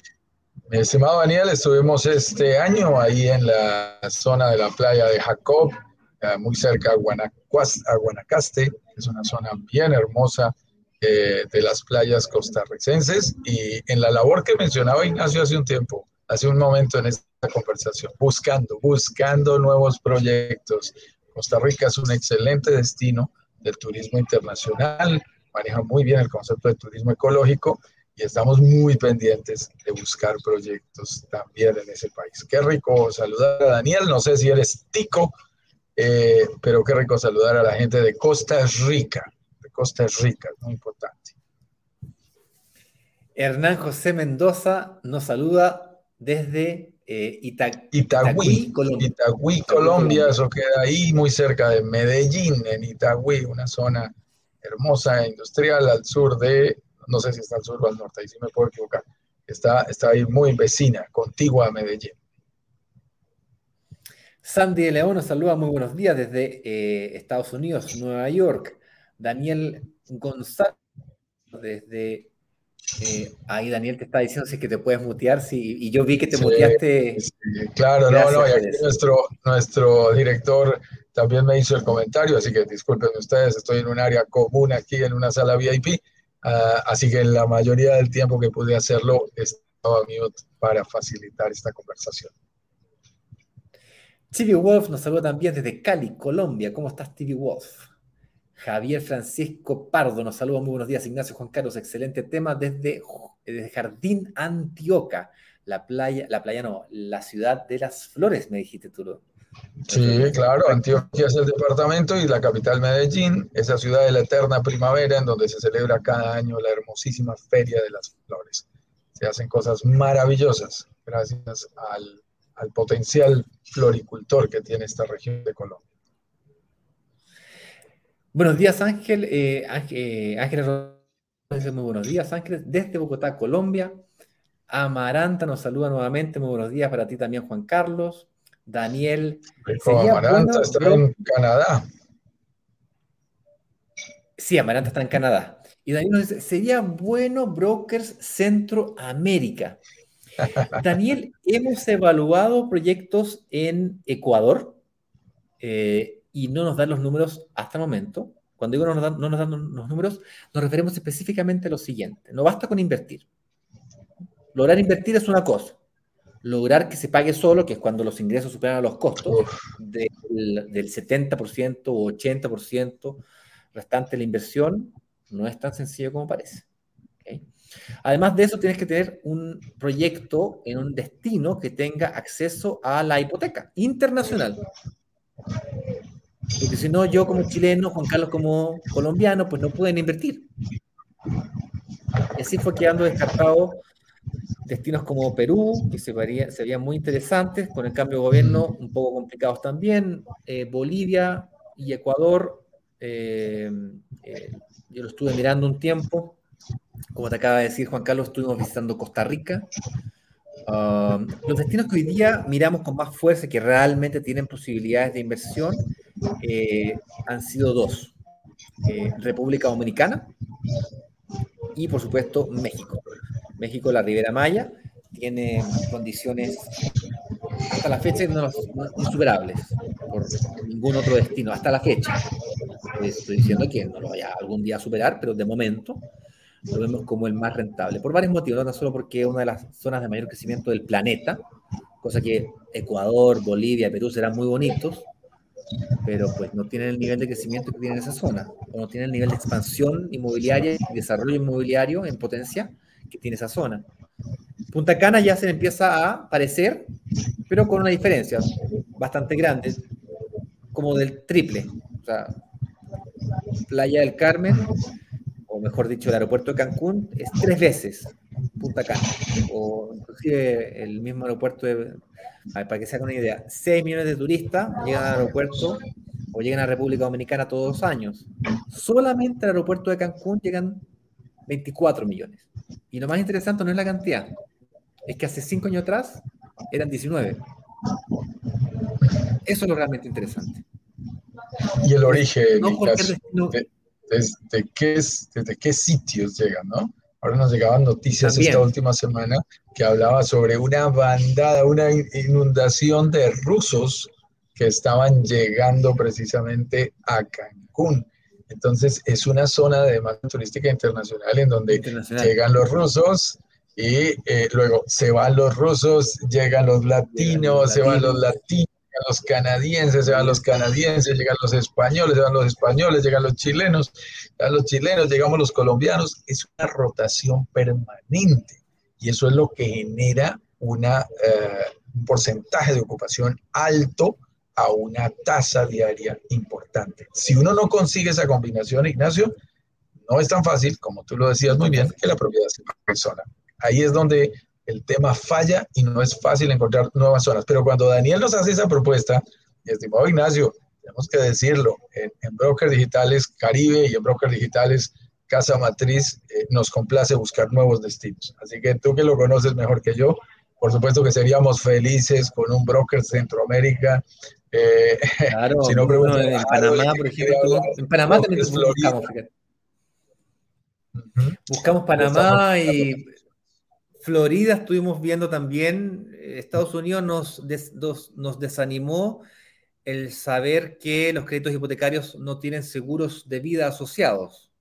Mi estimado Daniel, estuvimos este año ahí en la zona de la playa de Jacob, eh, muy cerca a, Guanacaste, es una zona bien hermosa eh, de las playas costarricenses y en la labor que mencionaba Ignacio hace un tiempo, hace un momento en esta conversación, buscando, buscando nuevos proyectos. Costa Rica es un excelente destino del turismo internacional, maneja muy bien el concepto de turismo ecológico y estamos muy pendientes de buscar proyectos también en ese país. Qué rico saludar a Daniel, no sé si eres tico, eh, pero qué rico saludar a la gente de Costa Rica, de Costa Rica, muy importante.
Hernán José Mendoza nos saluda desde eh,
Itagüí, Colombia. Itagüí, Colombia, eso queda ahí muy cerca de Medellín, en Itagüí, una zona hermosa, industrial, al sur de, no sé si está al sur o al norte, ahí sí me puedo equivocar, está, está ahí muy vecina, contigua a Medellín.
Sandy de León nos saluda, muy buenos días desde eh, Estados Unidos, Nueva York. Daniel González desde eh, ahí Daniel te está diciendo si es que te puedes mutear, sí, y yo vi que te muteaste.
claro, no, no, y aquí nuestro, nuestro director también me hizo el comentario, así que disculpen ustedes, estoy en un área común aquí, en una sala VIP, ah, así que la mayoría del tiempo que pude hacerlo estaba mute para facilitar esta conversación.
TV Wolf nos saluda también desde Cali, Colombia. ¿Cómo estás, TV Wolf? Javier Francisco Pardo nos saluda. Muy buenos días, Ignacio Juan Carlos. Excelente tema desde, Jardín Antioca. La playa, la playa no, la ciudad de las flores, me dijiste tú.
Sí, claro, Antioquia es el departamento y la capital Medellín, esa ciudad de la eterna primavera en donde se celebra cada año la hermosísima Feria de las Flores. Se hacen cosas maravillosas gracias al al potencial floricultor que tiene esta región de Colombia.
Buenos días, Ángel. Eh, Ángel, eh, muy buenos días, Ángel, desde Bogotá, Colombia. Amaranta nos saluda nuevamente. Muy buenos días para ti también, Juan Carlos. Daniel.
Amaranta está en Canadá.
Sí, Amaranta está en Canadá. Y Daniel nos dice, sería bueno Brokers Centroamérica. Daniel, hemos evaluado proyectos en Ecuador eh, y no nos dan los números hasta el momento. Cuando digo no nos, dan, no nos dan los números, nos referimos específicamente a lo siguiente. No basta con invertir. Lograr invertir es una cosa. Lograr que se pague solo, que es cuando los ingresos superan a los costos, del, del 70% o 80% restante de la inversión, no es tan sencillo como parece. Además de eso, tienes que tener un proyecto en un destino que tenga acceso a la hipoteca internacional. Porque si no, yo como chileno, Juan Carlos como colombiano, pues no pueden invertir. Y así fue quedando descartado destinos como Perú, que se, muy interesantes, con el cambio de gobierno un poco complicados también, eh, Bolivia y Ecuador. Eh, eh, yo lo estuve mirando un tiempo, como te acaba de decir Juan Carlos, estuvimos visitando Costa Rica, Um, los destinos que hoy día miramos con más fuerza que realmente tienen posibilidades de inversión han sido dos. República Dominicana y por supuesto México. México, la Ribera Maya, tiene condiciones hasta la fecha insuperables por ningún otro destino, hasta la fecha. Estoy diciendo que no lo vaya algún día a superar, pero de momento lo vemos como el más rentable, por varios motivos, no solo porque es una de las zonas de mayor crecimiento del planeta, cosa que Ecuador, Bolivia, Perú serán muy bonitos, pero pues no tienen el nivel de crecimiento que tiene esa zona, o no tienen el nivel de expansión inmobiliaria y desarrollo inmobiliario en potencia que tiene esa zona. Punta Cana ya se empieza a parecer, pero con una diferencia bastante grande, como del triple. O sea, Playa del Carmen, o mejor dicho, el aeropuerto de Cancún, es tres veces Punta Cana, o inclusive el mismo aeropuerto de, para que se hagan una idea, 6 millones de turistas llegan al aeropuerto o llegan a República Dominicana todos los años. Solamente al aeropuerto de Cancún llegan 24 millones. Y lo más interesante no es la cantidad, es que hace 5 años atrás eran 19. Eso es lo realmente interesante.
Y el origen, desde, qué, desde qué sitios llegan, ¿no? Ahora nos llegaban noticias esta última semana que hablaba sobre una bandada, una inundación de rusos que estaban llegando precisamente a Cancún. Entonces es una zona de demanda turística internacional en donde llegan los rusos y eh, luego se van los rusos, llegan los latinos, se van los latinos los canadienses, se van los canadienses, llegan los españoles, se van los españoles, llegan los chilenos, llegan los chilenos, llegamos los colombianos. Es una rotación permanente y eso es lo que genera una, eh, un porcentaje de ocupación alto a una tasa diaria importante. Si uno no consigue esa combinación, Ignacio, no es tan fácil, como tú lo decías muy bien, que la propiedad sea persona. Ahí es donde el tema falla y no es fácil encontrar nuevas zonas. Pero cuando Daniel nos hace esa propuesta, estimado Ignacio, tenemos que decirlo, en, Brokers Digitales Caribe y en Brokers Digitales Casa Matriz eh, nos complace buscar nuevos destinos. Así que tú que lo conoces mejor que yo, por supuesto que seríamos felices con un broker Centroamérica.
Eh, claro, si no en Panamá, por ejemplo, en Panamá también buscamos, Buscamos Panamá y Florida estuvimos viendo también, eh, Estados Unidos nos, nos, desanimó el saber que los créditos hipotecarios no tienen seguros de vida asociados.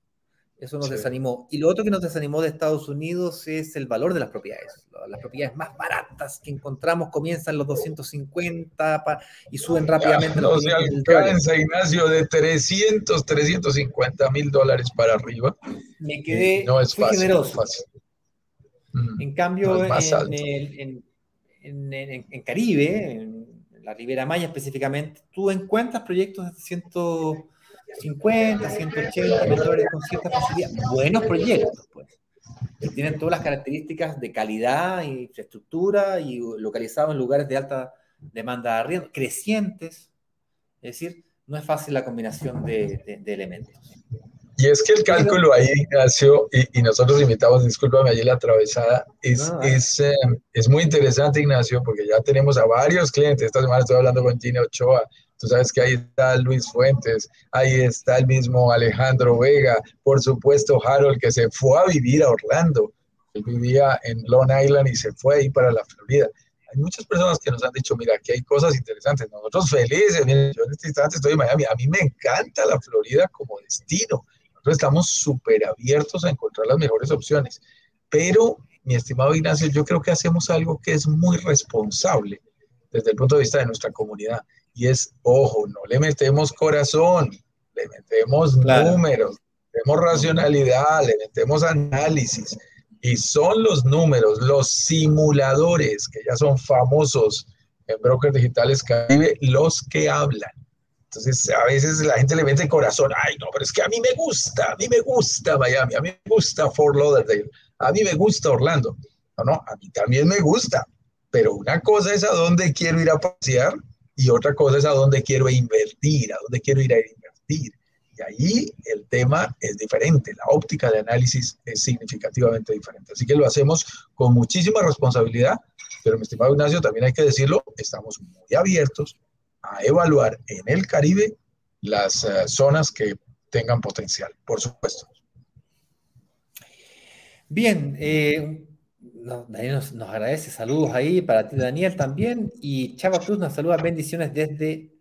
Eso nos desanimó. Y lo otro que nos desanimó de Estados Unidos es el valor de las propiedades. Las propiedades más baratas que encontramos comienzan los 250 y suben rápidamente.
no se alcanza, Ignacio, de 300, 350 mil dólares para arriba.
Me quedé
no es fácil,
generoso.
No es fácil.
Mm. En cambio, en, Caribe, en la Ribera Maya específicamente, tú encuentras proyectos de 150, 180 mil dólares con cierta facilidad. Buenos proyectos, pues. Que tienen todas las características de calidad, infraestructura y localizados en lugares de alta demanda de arriendo, crecientes. Es decir, no es fácil la combinación de elementos.
Y es que el cálculo ahí, Ignacio, y, nosotros invitamos, discúlpame allí la atravesada, es, es, eh, es, muy interesante, Ignacio, porque ya tenemos a varios clientes. Esta semana estoy hablando con Gina Ochoa. Tú sabes que ahí está Luis Fuentes, ahí está el mismo Alejandro Vega, por supuesto Harold, que se fue a vivir a Orlando. Él vivía en Long Island y se fue ahí para la Florida. Hay muchas personas que nos han dicho, mira, aquí hay cosas interesantes. Nosotros felices, yo en este instante estoy en Miami. A mí me encanta la Florida como destino nosotros estamos súper abiertos a encontrar las mejores opciones. Pero, mi estimado Ignacio, yo creo que hacemos algo que es muy responsable desde el punto de vista de nuestra comunidad. Y es, ojo, no le metemos corazón, le metemos números, le metemos racionalidad, le metemos análisis. Y son los números, los simuladores, que ya son famosos en Brokers Digitales Caribe, los que hablan. Entonces, a veces la gente le mete el corazón, ay, no, pero es que a mí me gusta, a mí me gusta Miami, a mí me gusta Fort Lauderdale, a mí me gusta Orlando. No, no, a mí también me gusta, pero una cosa es a dónde quiero ir a pasear y otra cosa es a dónde quiero invertir, a dónde quiero ir a invertir. Y ahí el tema es diferente, la óptica de análisis es significativamente diferente. Así que lo hacemos con muchísima responsabilidad, pero mi estimado Ignacio, también hay que decirlo, estamos muy abiertos a evaluar en el Caribe las uh, zonas que tengan potencial, por supuesto.
Bien, eh, Daniel nos, nos, agradece, saludos ahí para ti Daniel también, y Chava Cruz nos saluda, bendiciones desde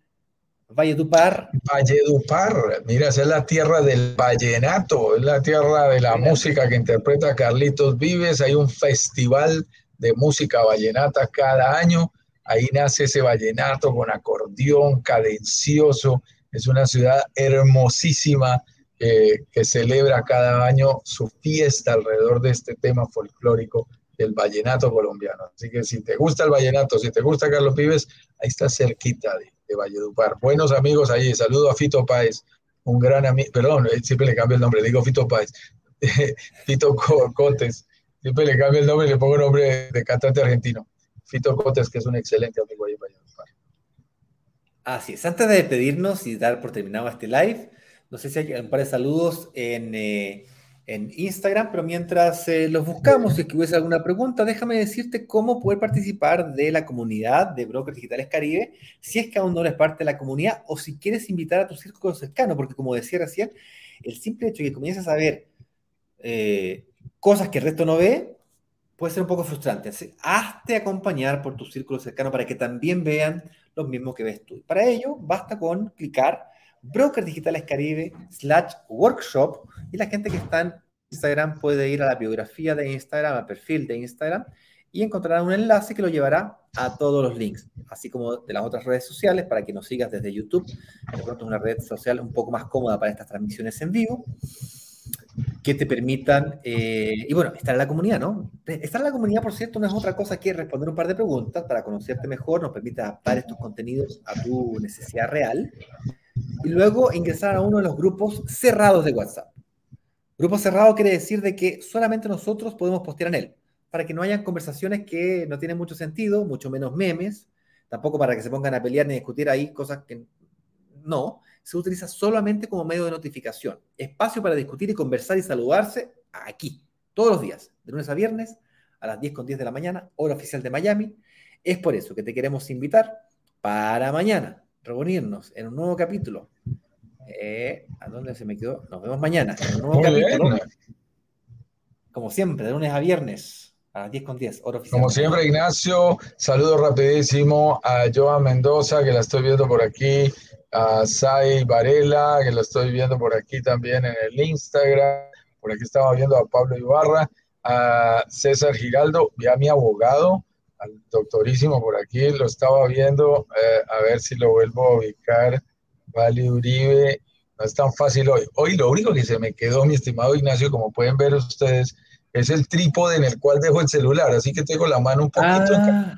Valledupar.
Valledupar, mira, esa es la tierra del vallenato, es la tierra de la música que interpreta Carlitos Vives. Hay un festival de música vallenata cada año. Ahí nace ese vallenato con acordeón cadencioso. Es una ciudad hermosísima eh, que celebra cada año su fiesta alrededor de este tema folclórico del vallenato colombiano. Así que si te gusta el vallenato, si te gusta Carlos Vives, ahí está cerquita de, de Valledupar. Buenos amigos ahí, saludo a Fito Páez, un gran amigo, perdón, eh, siempre le cambio el nombre, digo Fito Páez, Fito Cotes, siempre le cambio el nombre y le pongo el nombre de cantante argentino. Fito Cotes, que es un excelente amigo ahí en Valledupar.
Así es, antes de despedirnos y dar por terminado este live, no sé si hay un par de saludos en... Eh, en Instagram, pero mientras eh, los buscamos, si es que hubiese alguna pregunta, déjame decirte cómo poder participar de la comunidad de Brokers Digitales Caribe, si es que aún no eres parte de la comunidad o si quieres invitar a tu círculo cercano, porque como decía recién, el simple hecho de que comiences a ver eh, cosas que el resto no ve puede ser un poco frustrante. Así, hazte acompañar por tu círculo cercano para que también vean lo mismo que ves tú. Para ello, basta con clicar Brokers Digitales Caribe slash workshop y la gente que está en Instagram puede ir a la biografía de Instagram, al perfil de Instagram y encontrará un enlace que lo llevará a todos los links, así como de las otras redes sociales para que nos sigas desde YouTube. De pronto es una red social un poco más cómoda para estas transmisiones en vivo que te permitan, eh, y bueno, estar en la comunidad, ¿no? Estar en la comunidad, por cierto, no es otra cosa que responder un par de preguntas para conocerte mejor, nos permite adaptar estos contenidos a tu necesidad real y luego ingresar a uno de los grupos cerrados de WhatsApp. Grupo cerrado quiere decir de que solamente nosotros podemos postear en él, para que no hayan conversaciones que no tienen mucho sentido, mucho menos memes, tampoco para que se pongan a pelear ni discutir ahí cosas que no, se utiliza solamente como medio de notificación, espacio para discutir y conversar y saludarse aquí, todos los días, de lunes a viernes, a las 10 con 10 de la mañana, hora oficial de Miami. Es por eso que te queremos invitar para mañana, reunirnos en un nuevo capítulo. Eh, ¿A dónde se me quedó? Nos vemos mañana en un nuevo capítulo. Como siempre, de lunes a viernes a las 10 con 10, hora
oficial. Como siempre, Ignacio, saludo rapidísimo a Joan Mendoza, que la estoy viendo por aquí, a Sai Varela, que la estoy viendo por aquí también en el Instagram. Por aquí estaba viendo a Pablo Ibarra, a César Giraldo, ya mi abogado, al doctorísimo por aquí, lo estaba viendo, eh, a ver si lo vuelvo a ubicar. Vale Uribe, no es tan fácil hoy. Hoy lo único que se me quedó, mi estimado Ignacio, como pueden ver ustedes, es el trípode en el cual dejo el celular, así que tengo la mano un poquito ah.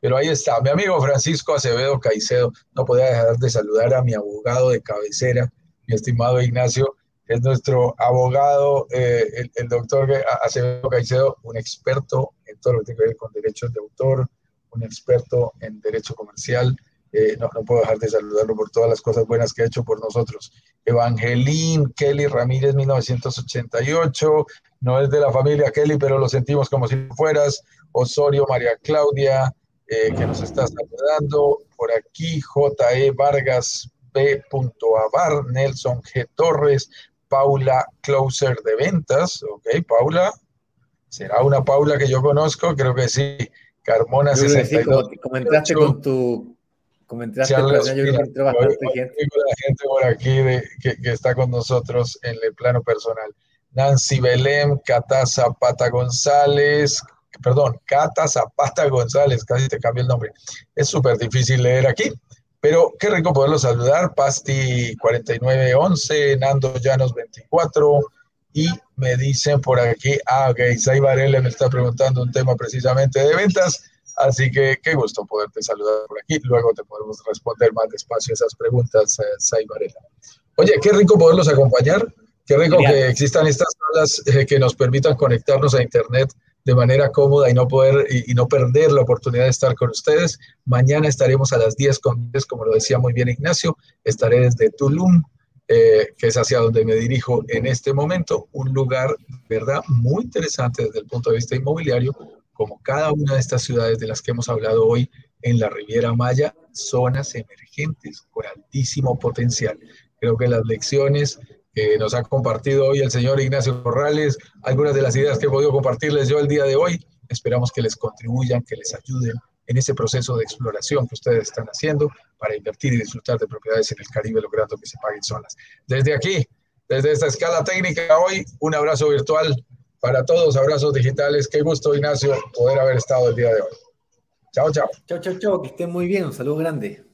Pero ahí está, mi amigo Francisco Acevedo Caicedo, no podía dejar de saludar a mi abogado de cabecera, mi estimado Ignacio, es nuestro abogado, eh, el, el, doctor Acevedo Caicedo, un experto en todo lo que tiene que ver con derechos de autor, un experto en derecho comercial. Eh, no, no, puedo dejar de saludarlo por todas las cosas buenas que ha hecho por nosotros. Evangelín Kelly Ramírez, 1988, no es de la familia Kelly, pero lo sentimos como si fueras. Osorio María Claudia, eh, que nos está saludando. Por aquí, J.E. Vargas B. Avar, Nelson G. Torres, Paula Closer de ventas. Ok, Paula. ¿Será una Paula que yo conozco? Creo que sí. Carmona yo 62.
Sí, comentaste con tu. Comentaste con yo creo que entró bastante
gente. Gente por aquí de, que, que, está con nosotros en el plano personal. Nancy Belém, Cata Zapata González, perdón, Cata Zapata González, casi te cambio el nombre. Es súper difícil leer aquí. Pero qué rico poderlo saludar. Pasti 4911, Nando Llanos 24. Y me dicen por aquí, ah, ok, Varela me está preguntando un tema precisamente de ventas. Así que qué gusto poderte saludar por aquí. Luego te podemos responder más despacio esas preguntas, eh, Sai Varela. Oye, qué rico poderlos acompañar. Qué rico que existan estas salas eh, que nos permitan conectarnos a Internet de manera cómoda y no poder y, y, no perder la oportunidad de estar con ustedes. Mañana estaremos a las 10 con 10, como lo decía muy bien Ignacio. Estaré desde Tulum, eh, que es hacia donde me dirijo en este momento. Un lugar, ¿verdad?, muy interesante desde el punto de vista inmobiliario, como cada una de estas ciudades de las que hemos hablado hoy en la Riviera Maya, zonas emergentes con altísimo potencial. Creo que las lecciones que nos ha compartido hoy el señor Ignacio Corrales, algunas de las ideas que he podido compartirles yo el día de hoy, esperamos que les contribuyan, que les ayuden en ese proceso de exploración que ustedes están haciendo para invertir y disfrutar de propiedades en el Caribe, logrando que se paguen solas. Desde aquí, desde esta escala técnica hoy, un abrazo virtual para todos, abrazos digitales. Qué gusto, Ignacio, poder haber estado el día de hoy. Chao, chao.
Chao, chao, chao. Que estén muy bien. Un saludo grande.